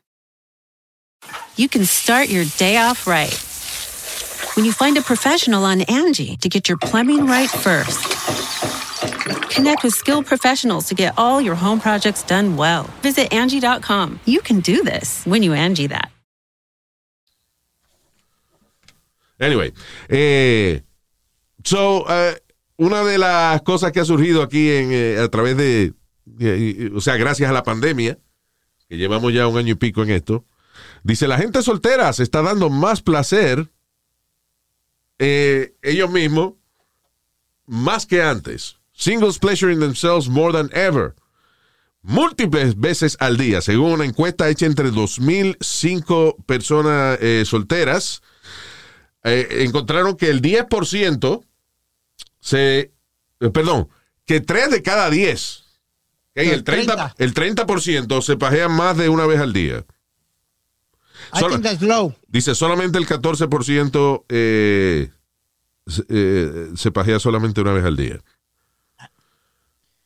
You can start your day off right. When you find a professional on Angie to get your plumbing right first. Connect with skilled professionals to get all your home projects done well. Visit Angie.com. You can do this when you Angie that. Anyway, eh, so, eh, una de las cosas que ha surgido aquí en, eh, a través de, de- o sea, gracias a la pandemia, que llevamos ya un año y pico en esto, dice, la gente soltera se está dando más placer eh, ellos mismos más que antes. Singles pleasuring themselves more than ever. Múltiples veces al día, según una encuesta hecha entre 2.005 personas eh, solteras, eh, encontraron que el 10% se. perdón, que 3 de cada 10, ok, el 30%, el 30% se pajean más de una vez al día. I think that's low. Dice solamente el 14% eh, se- eh, se pajea solamente una vez al día.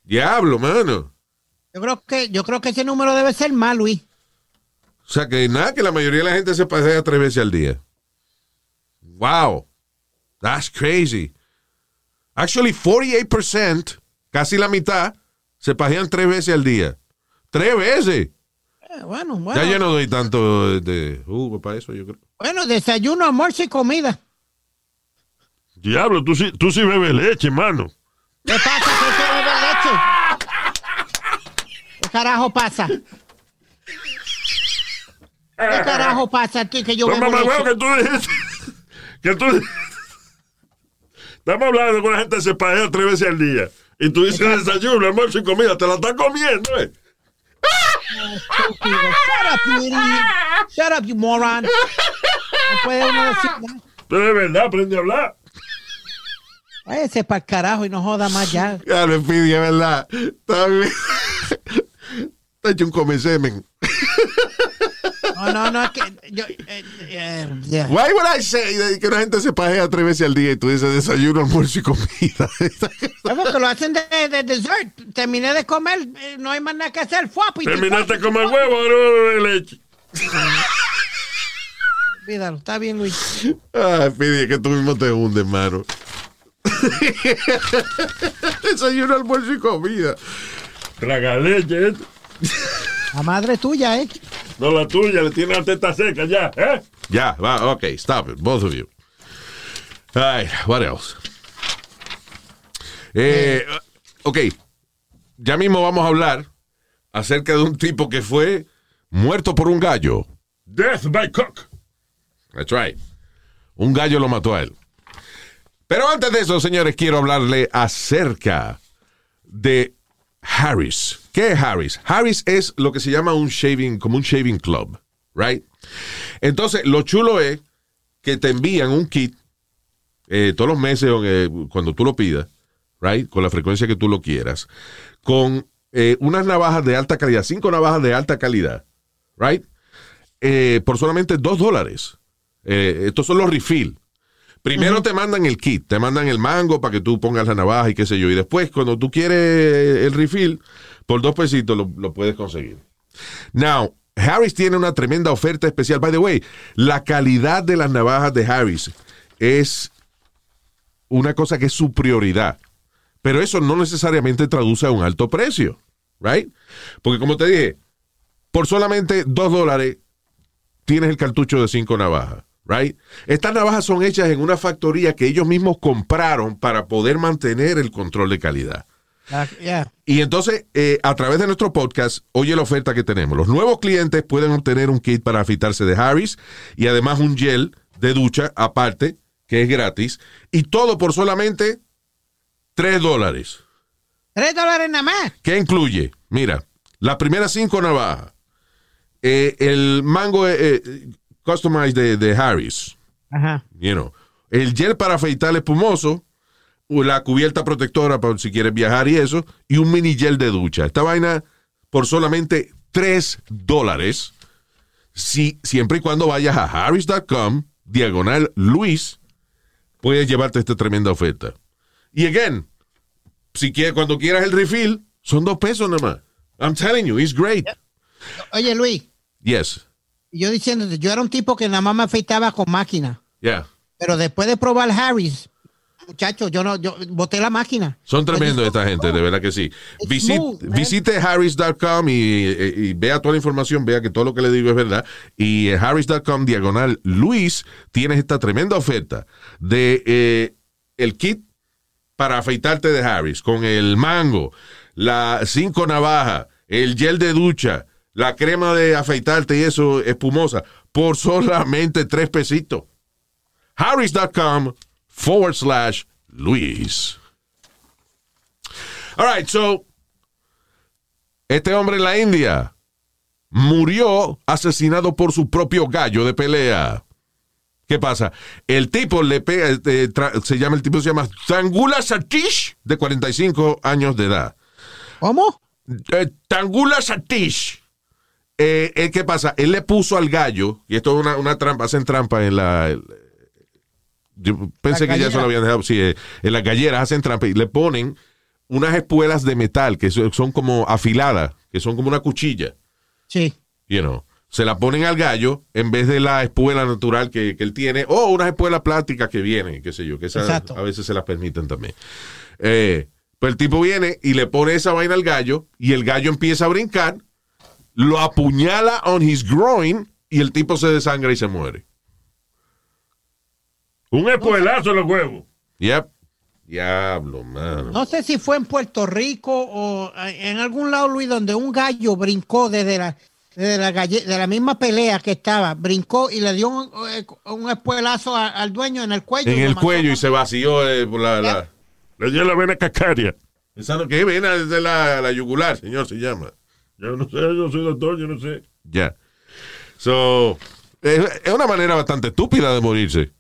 Diablo, mano. Yo creo que, yo creo que ese número debe ser más, Luis. O sea que nada, que la mayoría de la gente se pajea tres veces al día. Wow. That's crazy. Actually, 48%, casi la mitad, se pajean tres veces al día. Tres veces. Bueno, bueno. Ya yo no doy tanto de, jugo para eso, yo creo. Bueno, desayuno, almuerzo y comida. Diablo, tú sí, tú sí bebes leche, mano. ¿Qué pasa? ¿Qué se bebe leche? ¿Qué carajo pasa? ¿Qué carajo pasa a ti que yo Pues, bebo mamá, leche? huevo, que tú dijiste. Que tú. Estamos hablando con la gente que se pajea tres veces al día. Y tú dices desayuno, almuerzo y comida. Te la estás comiendo, ¿eh? Estúpido. Shut up, you idiot. Shut up, you moron. No puede uno decir nada. Pero de verdad, aprende a hablar. Váyase para el carajo y no joda más ya. Ya lo pidi, es verdad. Está bien. Está hecho un come semen. No, no, no, es que yo... eh, eh, yeah. Why would I say de que una gente se pajea tres veces al día y tú dices desayuno, almuerzo y comida? Porque lo hacen de, de dessert. Terminé de comer, eh, no hay más nada que hacer. Fua, piti, Terminaste el fua. huevo, ahora bebe leche. Olvídalo, está bien, Luis. Ay, Pidi, es que tú mismo te hundes, mano. desayuno, almuerzo y comida. Traga leche, ¿eh? La madre tuya, ¿eh? No la tuya, le tiene la teta seca ya, ¿eh? Ya, va, ok, stop it, both of you. Ay, what else? Eh, ok, ya mismo vamos a hablar acerca de un tipo que fue muerto por un gallo. Death by cock. That's right. Un gallo lo mató a él. Pero antes de eso, señores, quiero hablarle acerca de Harris. ¿Qué es Harris? Harris es lo que se llama un shaving, como un shaving club, right? Entonces, lo chulo es que te envían un kit eh, todos los meses eh, cuando tú lo pidas, right? Con la frecuencia que tú lo quieras, con eh, unas navajas de alta calidad, cinco navajas de alta calidad, right? Eh, por solamente dos dólares. Estos son los refill. Primero te mandan el kit, te mandan el mango para que tú pongas la navaja y qué sé yo. Y después, cuando tú quieres el refill, por dos pesitos lo, lo puedes conseguir. Now, Harris tiene una tremenda oferta especial. By the way, la calidad de las navajas de Harris es una cosa que es su prioridad. Pero eso no necesariamente traduce a un alto precio, right? Porque como te dije, por solamente dos dólares tienes el cartucho de cinco navajas, right? Estas navajas son hechas en una factoría que ellos mismos compraron para poder mantener el control de calidad. Yeah. Y entonces, eh, a través de nuestro podcast, oye la oferta que tenemos. Los nuevos clientes pueden obtener un kit para afeitarse de Harris y además un gel de ducha aparte, que es gratis. Y todo por solamente 3 dólares. Tres dólares nada más. ¿Qué incluye? Mira, las primeras cinco navajas. eh, el mango eh, eh, customized de, de Harris. Ajá. You know. El gel para afeitar espumoso. La cubierta protectora para si quieres viajar y eso. Y un mini gel de ducha. Esta vaina por solamente 3 dólares. Si, siempre y cuando vayas a harris.com, diagonal Luis, puedes llevarte esta tremenda oferta. Y again, si quieres, cuando quieras el refill, son dos pesos nada más. I'm telling you, it's great. Oye, Luis, Yes. yo diciéndote, yo era un tipo que nada más me afeitaba con máquina. Yeah. Pero después de probar Harris, muchacho, yo no, yo boté la máquina. Son tremendos esta gente, de verdad que sí. Visit- visite harris.com y, y- y vea toda la información, vea que todo lo que le digo es verdad. Y en harris.com diagonal Luis tienes esta tremenda oferta de eh, el kit para afeitarte de Harris con el mango, la cinco navajas, el gel de ducha, la crema de afeitarte y eso espumosa por solamente tres pesitos. Harris.com forward slash Luis. All right, so este hombre en la India murió asesinado por su propio gallo de pelea. ¿Qué pasa? El tipo le pega, eh, tra- se llama, el tipo se llama Tangula Satish, de 45 años de edad. ¿Cómo? Eh, Tangula Satish. Eh, eh, ¿Qué pasa? Él le puso al gallo, y esto es una, una trampa, hacen trampa en la... yo pensé que ya eso lo habían dejado. Sí, eh, en las galleras hacen trampa y le ponen unas espuelas de metal que so- son como afiladas, que son como una cuchilla. Sí. You know. Se la ponen al gallo en vez de la espuela natural que, que él tiene, o unas espuelas plásticas que vienen, qué sé yo, que esas a veces se las permiten también. Eh, pues el tipo viene y le pone esa vaina al gallo, y el gallo empieza a brincar, lo apuñala on his groin, y el tipo se desangra y se muere. Un espuelazo en los huevos. Yep. Diablo, mano. No sé si fue en Puerto Rico o eh, en algún lado, Luis, donde un gallo brincó desde la, desde la, galle- de la misma pelea que estaba, brincó y le dio un, eh, un espuelazo a- al dueño en el cuello. En el cuello y se vació eh, por la... la Le dio la vena cacaria. ¿Esa no- ¿Qué vena desde la, la yugular, señor? Se llama. Yo no sé, yo soy doctor, yo no sé. Ya. So, es, es una manera bastante estúpida de morirse.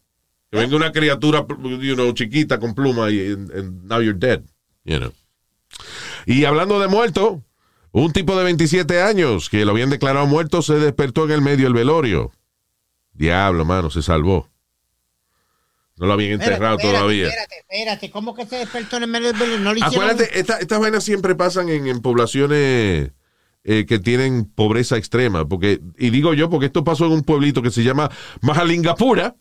Que venga una criatura, you know, chiquita con pluma y and- and now you're dead, you know. Y hablando de muerto, un tipo de 27 años que lo habían declarado muerto se despertó en el medio del velorio. Diablo, mano, se salvó. No lo habían enterrado espérate, todavía. Espérate, espérate, ¿cómo que se despertó en el medio del velero? No hicieron Acuérdate, esta- estas vainas siempre pasan en, en poblaciones eh, que tienen pobreza extrema. Porque, y digo yo, porque esto pasó en un pueblito que se llama Mahalingapura,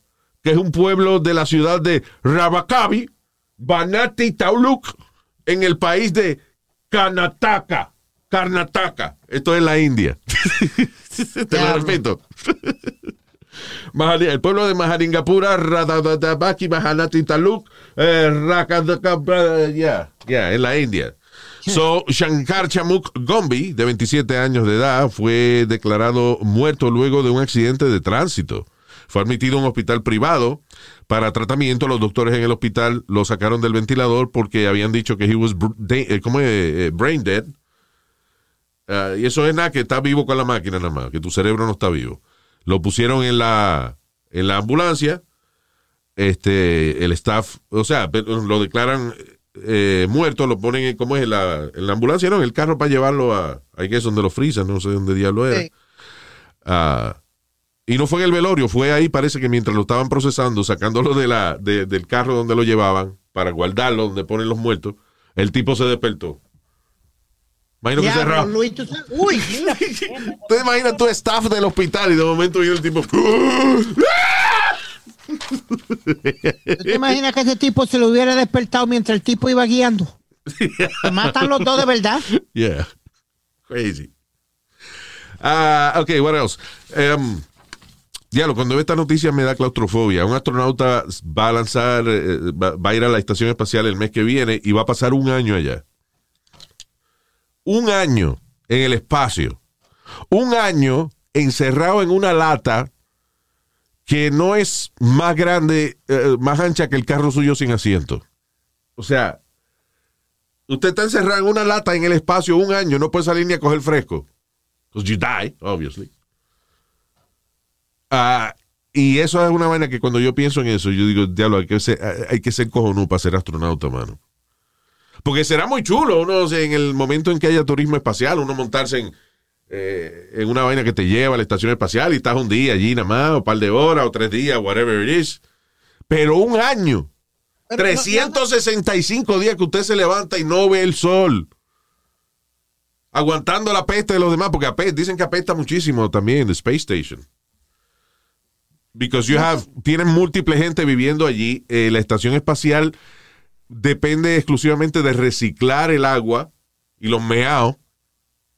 que es un pueblo de la ciudad de Rabakabi, Banati Tauluk, en el país de Karnataka. Karnataka. Esto es la India. Te lo repito. El pueblo de Maharingapura, Radadabaki, Mahanati Taluk, eh, ya, ya, en la India. So, Shankar Chamuk Gombi, de 27 años de edad, fue declarado muerto luego de un accidente de tránsito. Fue admitido a un hospital privado para tratamiento. Los doctores en el hospital lo sacaron del ventilador porque habían dicho que he was eh, ¿cómo es? Eh, brain dead. Ah, y eso es nada que está vivo con la máquina nada más, que tu cerebro no está vivo. Lo pusieron en la, en la ambulancia. Este, el staff, o sea, lo declaran eh, muerto, lo ponen en, ¿cómo es? En la, en la ambulancia, no, en el carro para llevarlo a, ahí que es donde lo frisan, no sé dónde diablo era. Sí. Ah, y no fue en el velorio, fue ahí, parece que mientras lo estaban procesando, sacándolo de la, de- del carro donde lo llevaban, para guardarlo, donde ponen los muertos, el tipo se despertó. Imagino que. Luis, tú sabes- Uy. ¿Te imaginas tu staff del hospital y de momento viene el tipo. ¿Tú te imaginas que ese tipo se lo hubiera despertado mientras el tipo iba guiando? Matan los dos de verdad. Yeah. Crazy. Ah, ok, what else? Um, diablo, cuando veo esta noticia me da claustrofobia. Un astronauta va a lanzar, eh, va, va a ir a la estación espacial el mes que viene y va a pasar un año allá. Un año en el espacio. Un año encerrado en una lata que no es más grande, eh, más ancha que el carro suyo sin asiento. O sea, usted está encerrado en una lata en el espacio un año, no puede salir ni a coger fresco. Because you die, obviously. Ah, y eso es una vaina que cuando yo pienso en eso, yo digo, diablo, hay que ser, hay que ser cojonú para ser astronauta, mano. Porque será muy chulo, uno, en el momento en que haya turismo espacial, uno montarse en, eh, en una vaina que te lleva a la estación espacial y estás un día allí nada más, o un par de horas, o tres días, whatever it is. Pero un año. Pero no- 365 días que usted se levanta y no ve el sol. Aguantando la peste de los demás, porque dicen que apesta muchísimo también, the Space Station. Because you have, tienen múltiple gente viviendo allí. Eh, la estación espacial depende exclusivamente de reciclar el agua y los meados.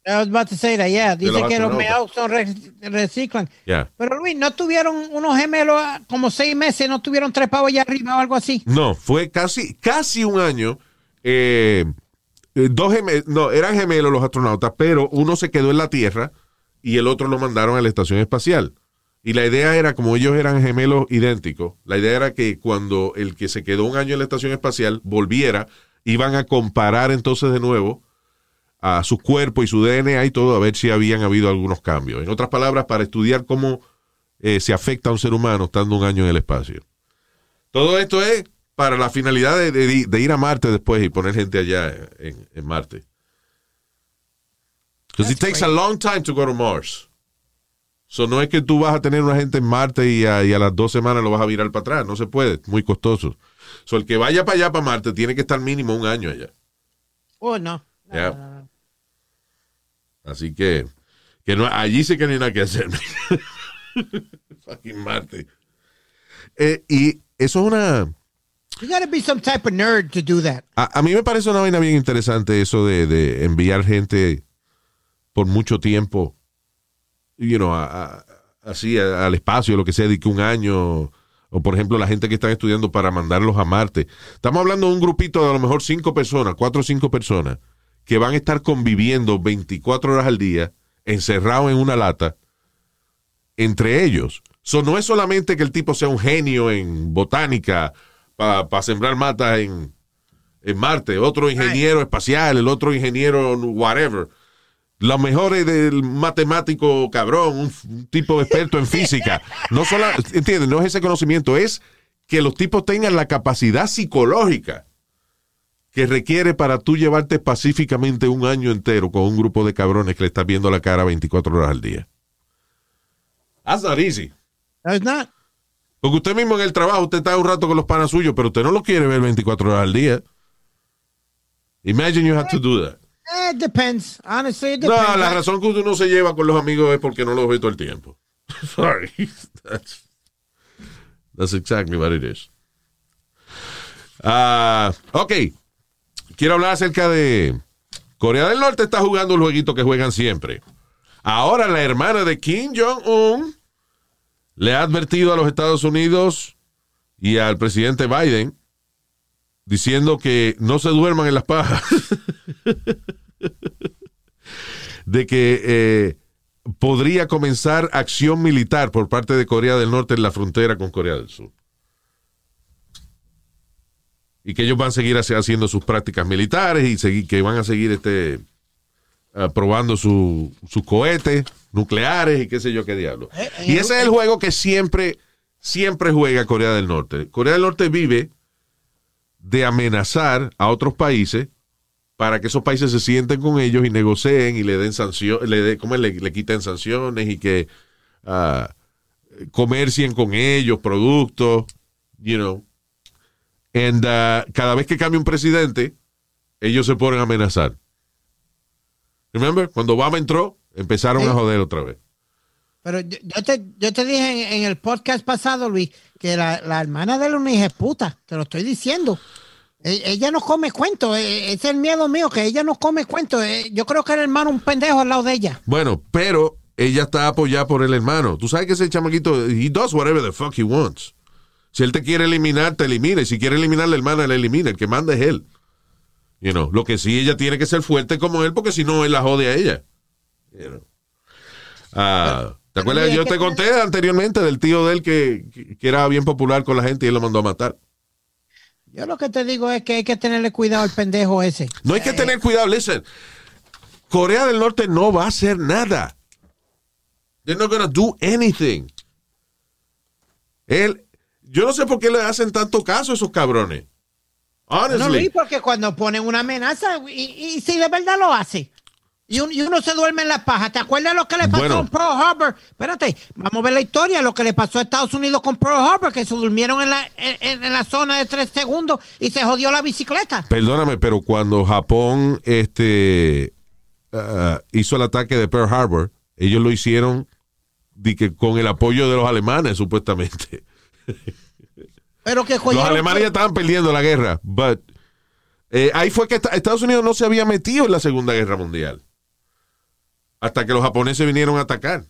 I was about to say that, yeah. Dice que los meados son re- reciclan. Ya. Pero Luis, ¿no tuvieron unos gemelos ah, como seis meses? ¿No tuvieron trepados allá arriba o algo así? No, fue casi, casi un año. eh, eh, dos gemelos, no, eran gemelos los astronautas, pero uno se quedó en la Tierra y el otro lo mandaron a la estación espacial. Y la idea era, como ellos eran gemelos idénticos, la idea era que cuando el que se quedó un año en la estación espacial volviera iban a comparar entonces de nuevo a su cuerpo y su DNA y todo, a ver si habían habido algunos cambios. En otras palabras, para estudiar cómo eh, se afecta a un ser humano estando un año en el espacio. Todo esto es para la finalidad de, de- de ir a Marte después y poner gente allá en, en Marte. Because it takes a long time to go to Mars. So no es que tú vas a tener una gente en Marte y a, y a las dos semanas lo vas a virar para atrás. No se puede, muy costoso. So el que vaya para allá, para Marte, tiene que estar mínimo un año allá. Oh, no. No, Ya. no, no. Así que, que no, allí sí que no hay nada que hacer. Fucking Marte. Eh, y eso es una... You gotta be some type of nerd to do that. A, a mí me parece una vaina bien interesante eso de, de enviar gente por mucho tiempo, you know, a- a- así a- al espacio, lo que sea, de que un año, o por ejemplo la gente que están estudiando para mandarlos a Marte. Estamos hablando de un grupito de a lo mejor cinco personas, cuatro o cinco personas, que van a estar conviviendo 24 horas al día, encerrados en una lata, entre ellos. So, no es solamente que el tipo sea un genio en botánica para sembrar matas en, en Marte, otro ingeniero espacial, el otro ingeniero whatever. Los mejores del matemático cabrón, un, tipo experto en física. No solo, ¿entiendes? No es ese conocimiento, es que los tipos tengan la capacidad psicológica que requiere para tú llevarte pacíficamente un año entero con un grupo de cabrones que le estás viendo la cara 24 horas al día. That's not easy. It's not. Porque usted mismo en el trabajo, usted está un rato con los panas suyos, pero usted no lo quiere ver 24 horas al día. Imagine you have to do that. It depends. Honestly, it depends. No, la razón que uno no se lleva con los amigos es porque no los ve todo el tiempo. Sorry. That's, that's exactly what it is. Ah, ok. Quiero hablar acerca de Corea del Norte está jugando un jueguito que juegan siempre. Ahora la hermana de Kim Jong-un le ha advertido a los Estados Unidos y al presidente Biden diciendo que no se duerman en las pajas. de que eh, podría comenzar acción militar por parte de Corea del Norte en la frontera con Corea del Sur. Y que ellos van a seguir haci- haciendo sus prácticas militares y seguir, que van a seguir este, ah, probando su- sus cohetes nucleares y qué sé yo qué diablo. Eh, y ese es el juego que siempre, siempre juega Corea del Norte. Corea del Norte vive de amenazar a otros países para que esos países se sienten con ellos y negocien y le den sanciones, le, de- le, le quiten sanciones y que ah, comercien con ellos productos, you know. And, ah, cada vez que cambia un presidente, ellos se ponen a amenazar. Remember? Cuando Obama entró, empezaron a joder otra vez. Pero yo, te, yo te dije en, el podcast pasado, Luis, que la, la hermana de él es puta. Te lo estoy diciendo. E- Ella no come cuento. e- Ese es el miedo mío, que ella no come cuento. E- Yo creo que el hermano un pendejo al lado de ella. Bueno, pero ella está apoyada por el hermano. Tú sabes que ese chamaquito, he does whatever the fuck he wants. Si él te quiere eliminar, te elimina. Y si quiere eliminar a la hermana, la elimina. El que manda es él. You know, lo que sí, ella tiene que ser fuerte como él, porque si no, él la jode a ella. You. Ah, ¿Te acuerdas? Yo te conté anteriormente del tío de él que, que- era bien popular con la gente y él lo mandó a matar. Yo lo que te digo es que hay que tenerle cuidado al pendejo ese. No hay que tener cuidado, listen. Corea del Norte no va a hacer nada. They're not gonna do anything. Él, yo no sé por qué le hacen tanto caso a esos cabrones. No, Honestly. Luis, porque cuando ponen una amenaza, y, y si de verdad lo hace, y, un- y uno se duerme en la paja, ¿te acuerdas lo que le pasó Bueno. en Pearl Harbor? Espérate, vamos a ver la historia, lo que le pasó a Estados Unidos con Pearl Harbor, que se durmieron en la, en, en la zona de tres segundos y se jodió la bicicleta. Perdóname, pero cuando Japón este, ah, hizo el ataque de Pearl Harbor, ellos lo hicieron di que con el apoyo de los alemanes, supuestamente. Pero que Los alemanes ya estaban perdiendo la guerra. But, eh, ahí fue que esta- Estados Unidos no se había metido en la Segunda Guerra Mundial. Hasta que los japoneses vinieron a atacar.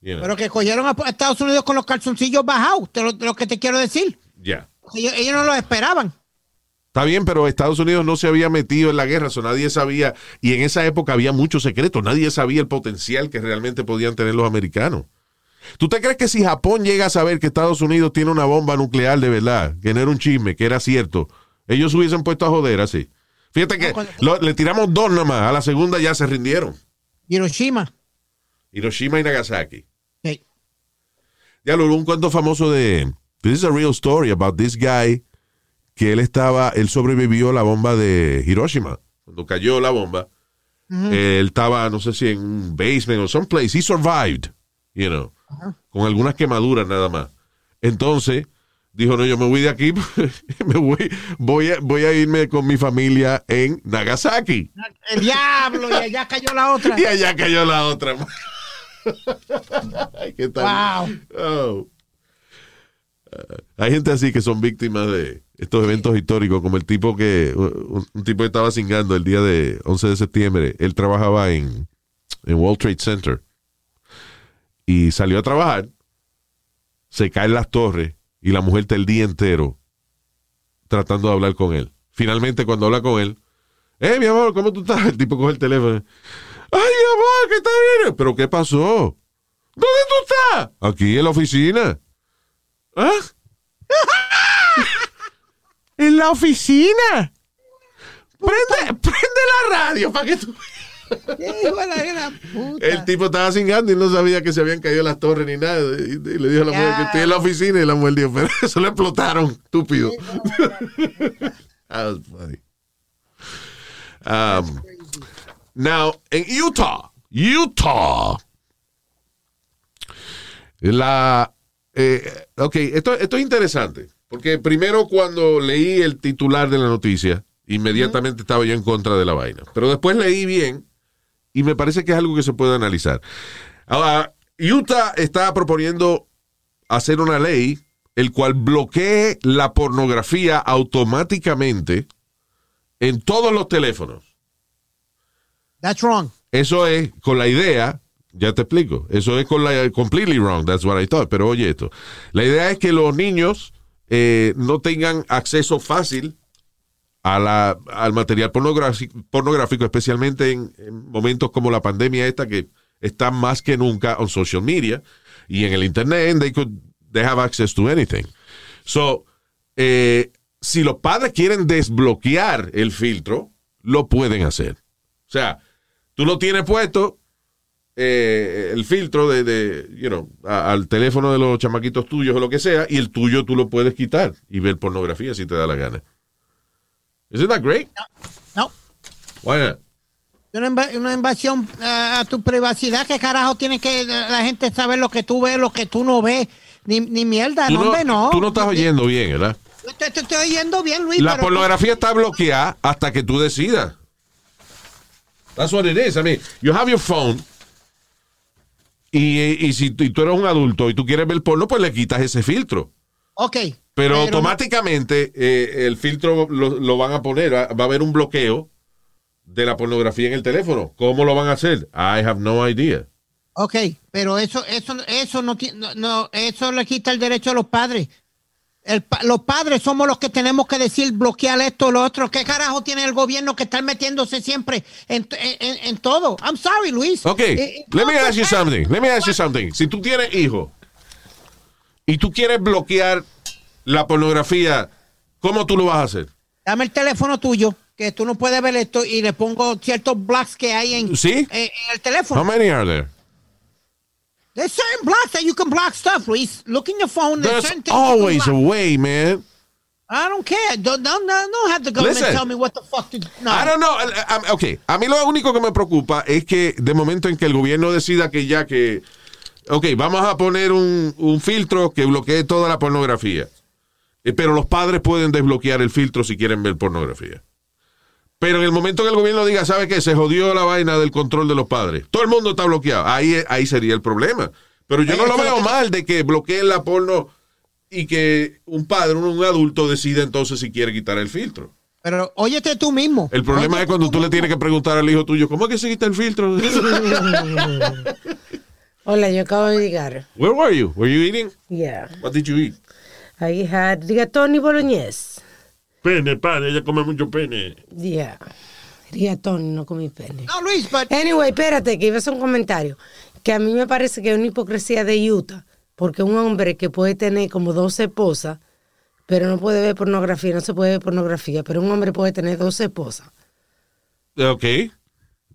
You know, Pero que cogieron a Estados Unidos con los calzoncillos bajados, de lo, lo que te quiero decir. ya. Ellos, ellos no lo esperaban. Está bien, pero Estados Unidos no se había metido en la guerra, so nadie sabía, y en esa época había muchos secretos, nadie sabía el potencial que realmente podían tener los americanos. ¿Tú te crees que si Japón llega a saber que Estados Unidos tiene una bomba nuclear de verdad, que no era un chisme, que era cierto, ellos se hubiesen puesto a joder así. Fíjate que lo- le tiramos dos nomás, a la segunda ya se rindieron. Hiroshima. Hiroshima y Nagasaki. Sí. Ya lo un cuento famoso de This is a real story about this guy que él estaba, él sobrevivió a la bomba de Hiroshima. Cuando cayó la bomba, él estaba, no sé si en un basement o someplace. He survived, you know, con algunas quemaduras nada más. Entonces, dijo, no, yo me voy de aquí, me voy, voy, a, voy a irme con mi familia en Nagasaki. El diablo, y allá cayó la otra. Y allá cayó la otra. ¿Qué tal? Wow. Oh. Uh, hay gente así que son víctimas de estos eventos históricos, como el tipo que, un, un tipo que estaba cingando el día de 11 de septiembre. Él trabajaba en, en World Trade Center y salió a trabajar. Se caen las torres y la mujer está el día entero tratando de hablar con él. Finalmente, cuando habla con él, eh, mi amor, ¿cómo tú estás? El tipo coge el teléfono. Ay, mi amor, ¿qué está bien? ¿Pero qué pasó? ¿Dónde tú estás? Aquí en la oficina. ¿Ah? en la oficina. Prende, prende la radio para que tú. Hijo de la gran puta. El tipo estaba cingando y no sabía que se habían caído las torres ni nada. Y, y le dijo a la mujer que estoy en la oficina y la mujer dijo, pero eso lo explotaron, estúpido. That was funny. Um, now, en Utah, Utah, la, eh, ok, esto, esto es interesante, porque primero cuando leí el titular de la noticia, inmediatamente estaba yo en contra de la vaina, pero después leí bien y me parece que es algo que se puede analizar. Ahora, Utah está proponiendo hacer una ley el cual bloquee la pornografía automáticamente en todos los teléfonos. That's wrong. Eso es con la idea, ya te explico, eso es con la completely wrong, that's what I thought, pero oye esto, la idea es que los niños eh, no tengan acceso fácil a al material pornográfico, pornográfico especialmente en, en momentos como la pandemia esta que está más que nunca en social media y en el internet, they could they have access to anything. So, eh, si los padres quieren desbloquear el filtro, lo pueden hacer. O sea, tú lo tienes puesto, eh, el filtro de, de you know, al teléfono de los chamaquitos tuyos o lo que sea, y el tuyo tú lo puedes quitar y ver pornografía si te da la gana. Isn't that great? No. Why not? Una, inva- una invasión ah, a tu privacidad. ¿Qué carajo tiene que la gente saber lo que tú ves, lo que tú no ves? Ni, ni mierda, no, no, hombre, no. tú no estás oyendo bien, ¿verdad? Te, te estoy oyendo bien, Luis. La pornografía está bloqueada hasta que tú decidas. That's what it is. I mean, you have your phone. Y, y si y tú eres un adulto y tú quieres ver porno, pues le quitas ese filtro. Ok. Pero, automáticamente eh, el filtro lo, lo van a poner, va va a haber un bloqueo de la pornografía en el teléfono. ¿Cómo lo van a hacer? I have no idea. Ok, pero eso, eso, eso no, no, eso le quita el derecho a los padres. El los padres somos los que tenemos que decir bloquear esto o lo otro. ¿Qué carajo tiene el gobierno que estar metiéndose siempre en, en- en- todo? I'm sorry, Luis. Ok, Eh, eh, let me ask you something. Let me ask you something. Si tú tienes hijos y tú quieres bloquear la pornografía, ¿cómo tú lo vas a hacer? Dame el teléfono tuyo, que tú no puedes ver esto, y le pongo ciertos blocks que hay en, ¿Sí? eh, en el teléfono. How many are there? There's certain blocks that you can block stuff, Luis. Look in your phone. There's There's always a way, man. I don't care. Don't, don't, don't have the government Listen. tell me what the fuck to no. I don't know. I- I- Ok, a mí lo único que me preocupa es que de momento en que el gobierno decida que ya que, ok, vamos a poner un, un filtro que bloquee toda la pornografía. Eh, Pero los padres pueden desbloquear el filtro si quieren ver pornografía. Pero en el momento que el gobierno diga, ¿sabe qué? Se jodió la vaina del control de los padres. Todo el mundo está bloqueado. Ahí, ahí sería el problema. Pero yo no lo veo mal de que bloqueen la porno y que un padre, un, adulto, decida entonces si quiere quitar el filtro. Pero óyete tú mismo. El problema Óyete es cuando tú le tienes que preguntar al hijo tuyo, ¿cómo es que se quita el filtro? Hola, yo acabo de llegar. Where were you? Were you eating? Yeah. What did you eat? I had rigatoni bolognese. Pene, padre, ella come mucho pene. Yeah. Rigatoni, no comí pene. No, Luis, but Anyway, espérate, que iba a hacer un comentario. Que a mí me parece que es una hipocresía de Utah. Porque un hombre que puede tener como dos esposas pero no puede ver pornografía, no se puede ver pornografía, pero un hombre puede tener dos esposas. Ok.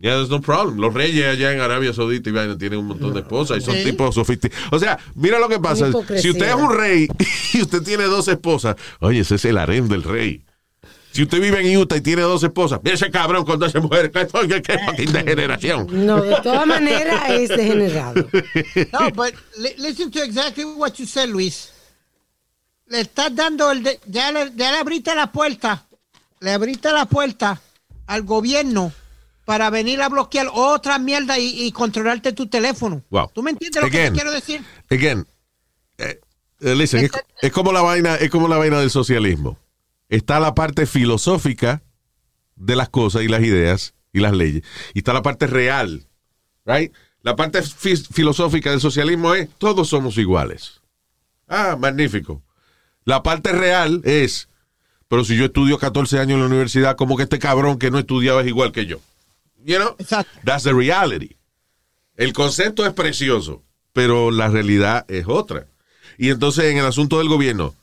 Yeah, there's no problem. Los reyes allá en Arabia Saudita y vaina tienen un montón de esposas y son Sí. tipos sofisticados. O sea, mira lo que pasa. Si usted es un rey y usted tiene dos esposas, oye, ese es el harem del rey. Si usted vive en Utah y tiene dos esposas, mira ese cabrón con dos mujeres, qué, qué, qué fucking degeneración. No, de todas maneras es degenerado. No, but li- listen to exactly what you said, Luis. Le estás dando el de- ya le, ya le abriste la puerta, le abriste la puerta al gobierno para venir a bloquear otra mierda y, y controlarte tu teléfono. Wow. ¿Tú me entiendes lo que te quiero decir? Again, eh, eh, listen, es, es como la vaina, es como la vaina del socialismo. Está la parte filosófica de las cosas y las ideas y las leyes. Y está la parte real. Right? La parte fi- filosófica del socialismo es todos somos iguales. Ah, magnífico. La parte real es, pero si yo estudio 14 años en la universidad, como que este cabrón que no estudiaba es igual que yo. You know? Exacto. That's the reality. El concepto es precioso, pero la realidad es otra. Y entonces en el asunto del gobierno,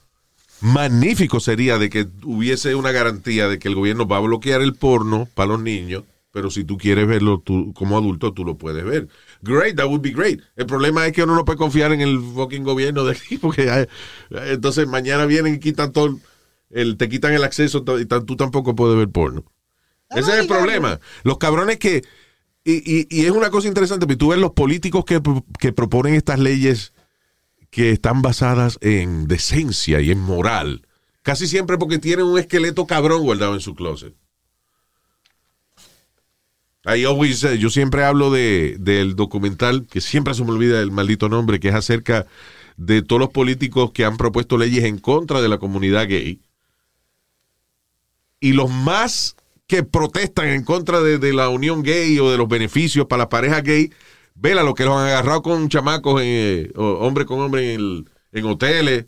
magnífico sería de que hubiese una garantía de que el gobierno va a bloquear el porno para los niños, pero si tú quieres verlo tú, como adulto, tú lo puedes ver. Great, that would be great. El problema es que uno no puede confiar en el fucking gobierno de aquí, porque entonces mañana vienen y quitan todo, el, te quitan el acceso y tú tampoco puedes ver porno. Ese es el problema. Los cabrones que... Y, y- y es una cosa interesante, porque tú ves los políticos que, que proponen estas leyes que están basadas en decencia y en moral. Casi siempre porque tienen un esqueleto cabrón guardado en su closet. I always, eh, yo siempre hablo de, del documental, que siempre se me olvida el maldito nombre, que es acerca de todos los políticos que han propuesto leyes en contra de la comunidad gay. Y los más que protestan en contra de, de la unión gay o de los beneficios para las parejas gay, vela lo que los han agarrado con chamacos, en, o hombre con hombre en, el- en hoteles,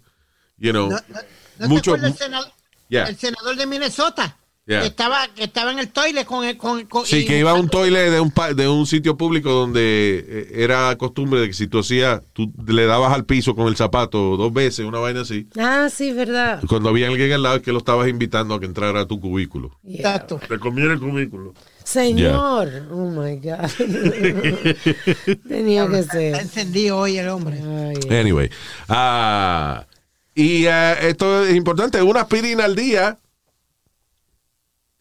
you know. ¿No, no, no mucho- te acuerdas el, senador, Yeah. el senador de Minnesota? Yeah. Que, estaba, que estaba en el toilet con... el- con, con Sí, y- que iba a un toilet de un, de un sitio público donde eh, era costumbre de que si tú hacías, tú le dabas al piso con el zapato dos veces, una vaina así. Ah, sí, verdad. Cuando había alguien al lado es que lo estabas invitando a que entrara a tu cubículo. Exacto. Te conviene el cubículo. Señor. Oh my God. Tenía que Está ser. encendido hoy el hombre. Ay, Anyway. ah, y eh, esto es importante, una aspirina al día,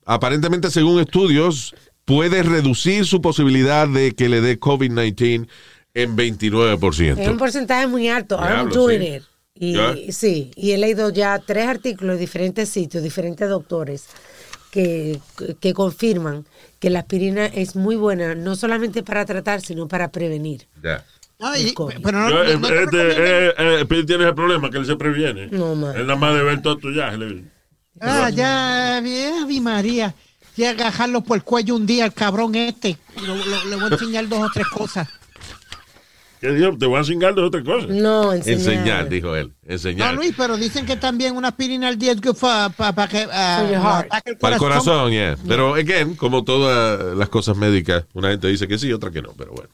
aparentemente según estudios, puede reducir su posibilidad de que le dé COVID-19 en 29%. Es un porcentaje muy alto. I'm doing sí. it. Y sí, y he leído ya tres artículos de diferentes sitios, diferentes doctores que, que confirman que la aspirina es muy buena, no solamente para tratar, sino para prevenir. Ya. El pero no, Yo, no- no te eh, este, eh, eh, Speedy tiene ese problema que él se previene. No, man. Él nada más de ver todo tu ya. Ah, ya, bien, Ave María. Voy a agarrarlo por el cuello un día al cabrón este. Lo- lo- le voy a enseñar dos o tres cosas. ¿Qué dijo? Te voy a cingar de otra cosa. No, enseñar. Enseñar, dijo él. No, Enseñar. Luis, pero dicen que también una aspirina al día es good para que ah, For your heart. ataque el Para el corazón, yeah. Pero, again, como todas las cosas médicas, una gente dice que sí, otra que no, pero bueno.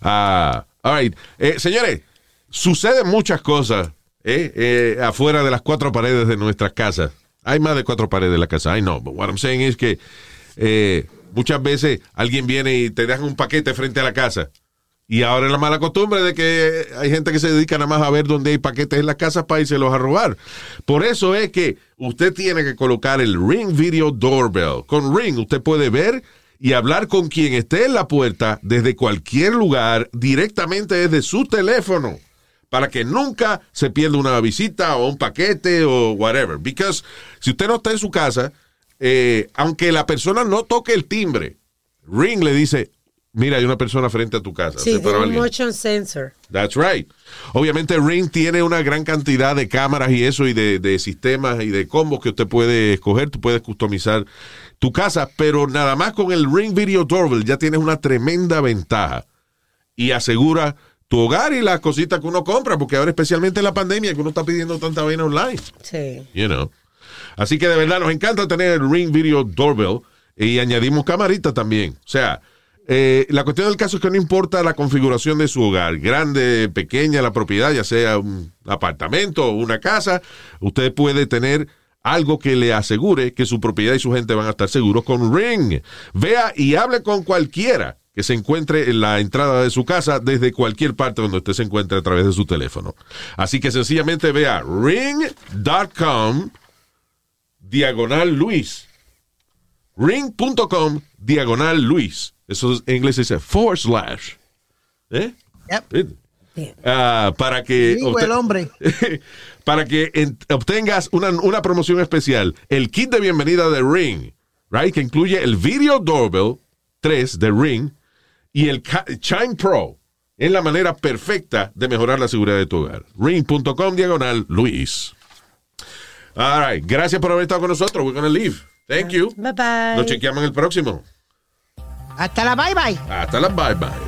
Ah, all right. Eh, señores, suceden muchas cosas eh, eh, afuera de las cuatro paredes de nuestras casas. Hay más de cuatro paredes en la casa, I know, but what I'm saying is que eh, muchas veces alguien viene y te deja un paquete frente a la casa. Y ahora es la mala costumbre de que hay gente que se dedica nada más a ver dónde hay paquetes en las casas para irse los a robar. Por eso es que usted tiene que colocar el Ring Video Doorbell. Con Ring usted puede ver y hablar con quien esté en la puerta desde cualquier lugar directamente desde su teléfono para que nunca se pierda una visita o un paquete o whatever. Because si usted no está en su casa, eh, aunque la persona no toque el timbre, Ring le dice, mira, hay una persona frente a tu casa. Sí, tiene un motion sensor. That's right. Obviamente Ring tiene una gran cantidad de cámaras y eso y de, de sistemas y de combos que usted puede escoger. Tú puedes customizar tu casa, pero nada más con el Ring Video Doorbell ya tienes una tremenda ventaja y asegura tu hogar y las cositas que uno compra, porque ahora especialmente en la pandemia que uno está pidiendo tanta vaina online. Sí. You know. Así que de verdad nos encanta tener el Ring Video Doorbell y añadimos camarita también. O sea, eh, la cuestión del caso es que no importa la configuración de su hogar, grande, pequeña la propiedad, ya sea un apartamento o una casa, usted puede tener algo que le asegure que su propiedad y su gente van a estar seguros con Ring. Vea y hable con cualquiera que se encuentre en la entrada de su casa desde cualquier parte donde usted se encuentre a través de su teléfono. Así que sencillamente vea ring.com diagonal Luis. Ring.com diagonal Luis. Eso es- en inglés se dice forward slash. ¿Eh? Yep. Ah, para que Digo el hombre. para que en- obtengas una, una promoción especial, el kit de bienvenida de Ring, right, que incluye el Video Doorbell 3 de Ring y el Chime Pro. Es la manera perfecta de mejorar la seguridad de tu hogar. Ring.com diagonal Luis. All right. Gracias por haber estado con nosotros. We're gonna leave. Thank you. Bye bye. Nos chequeamos en el próximo. Hasta la bye bye. Hasta la bye bye.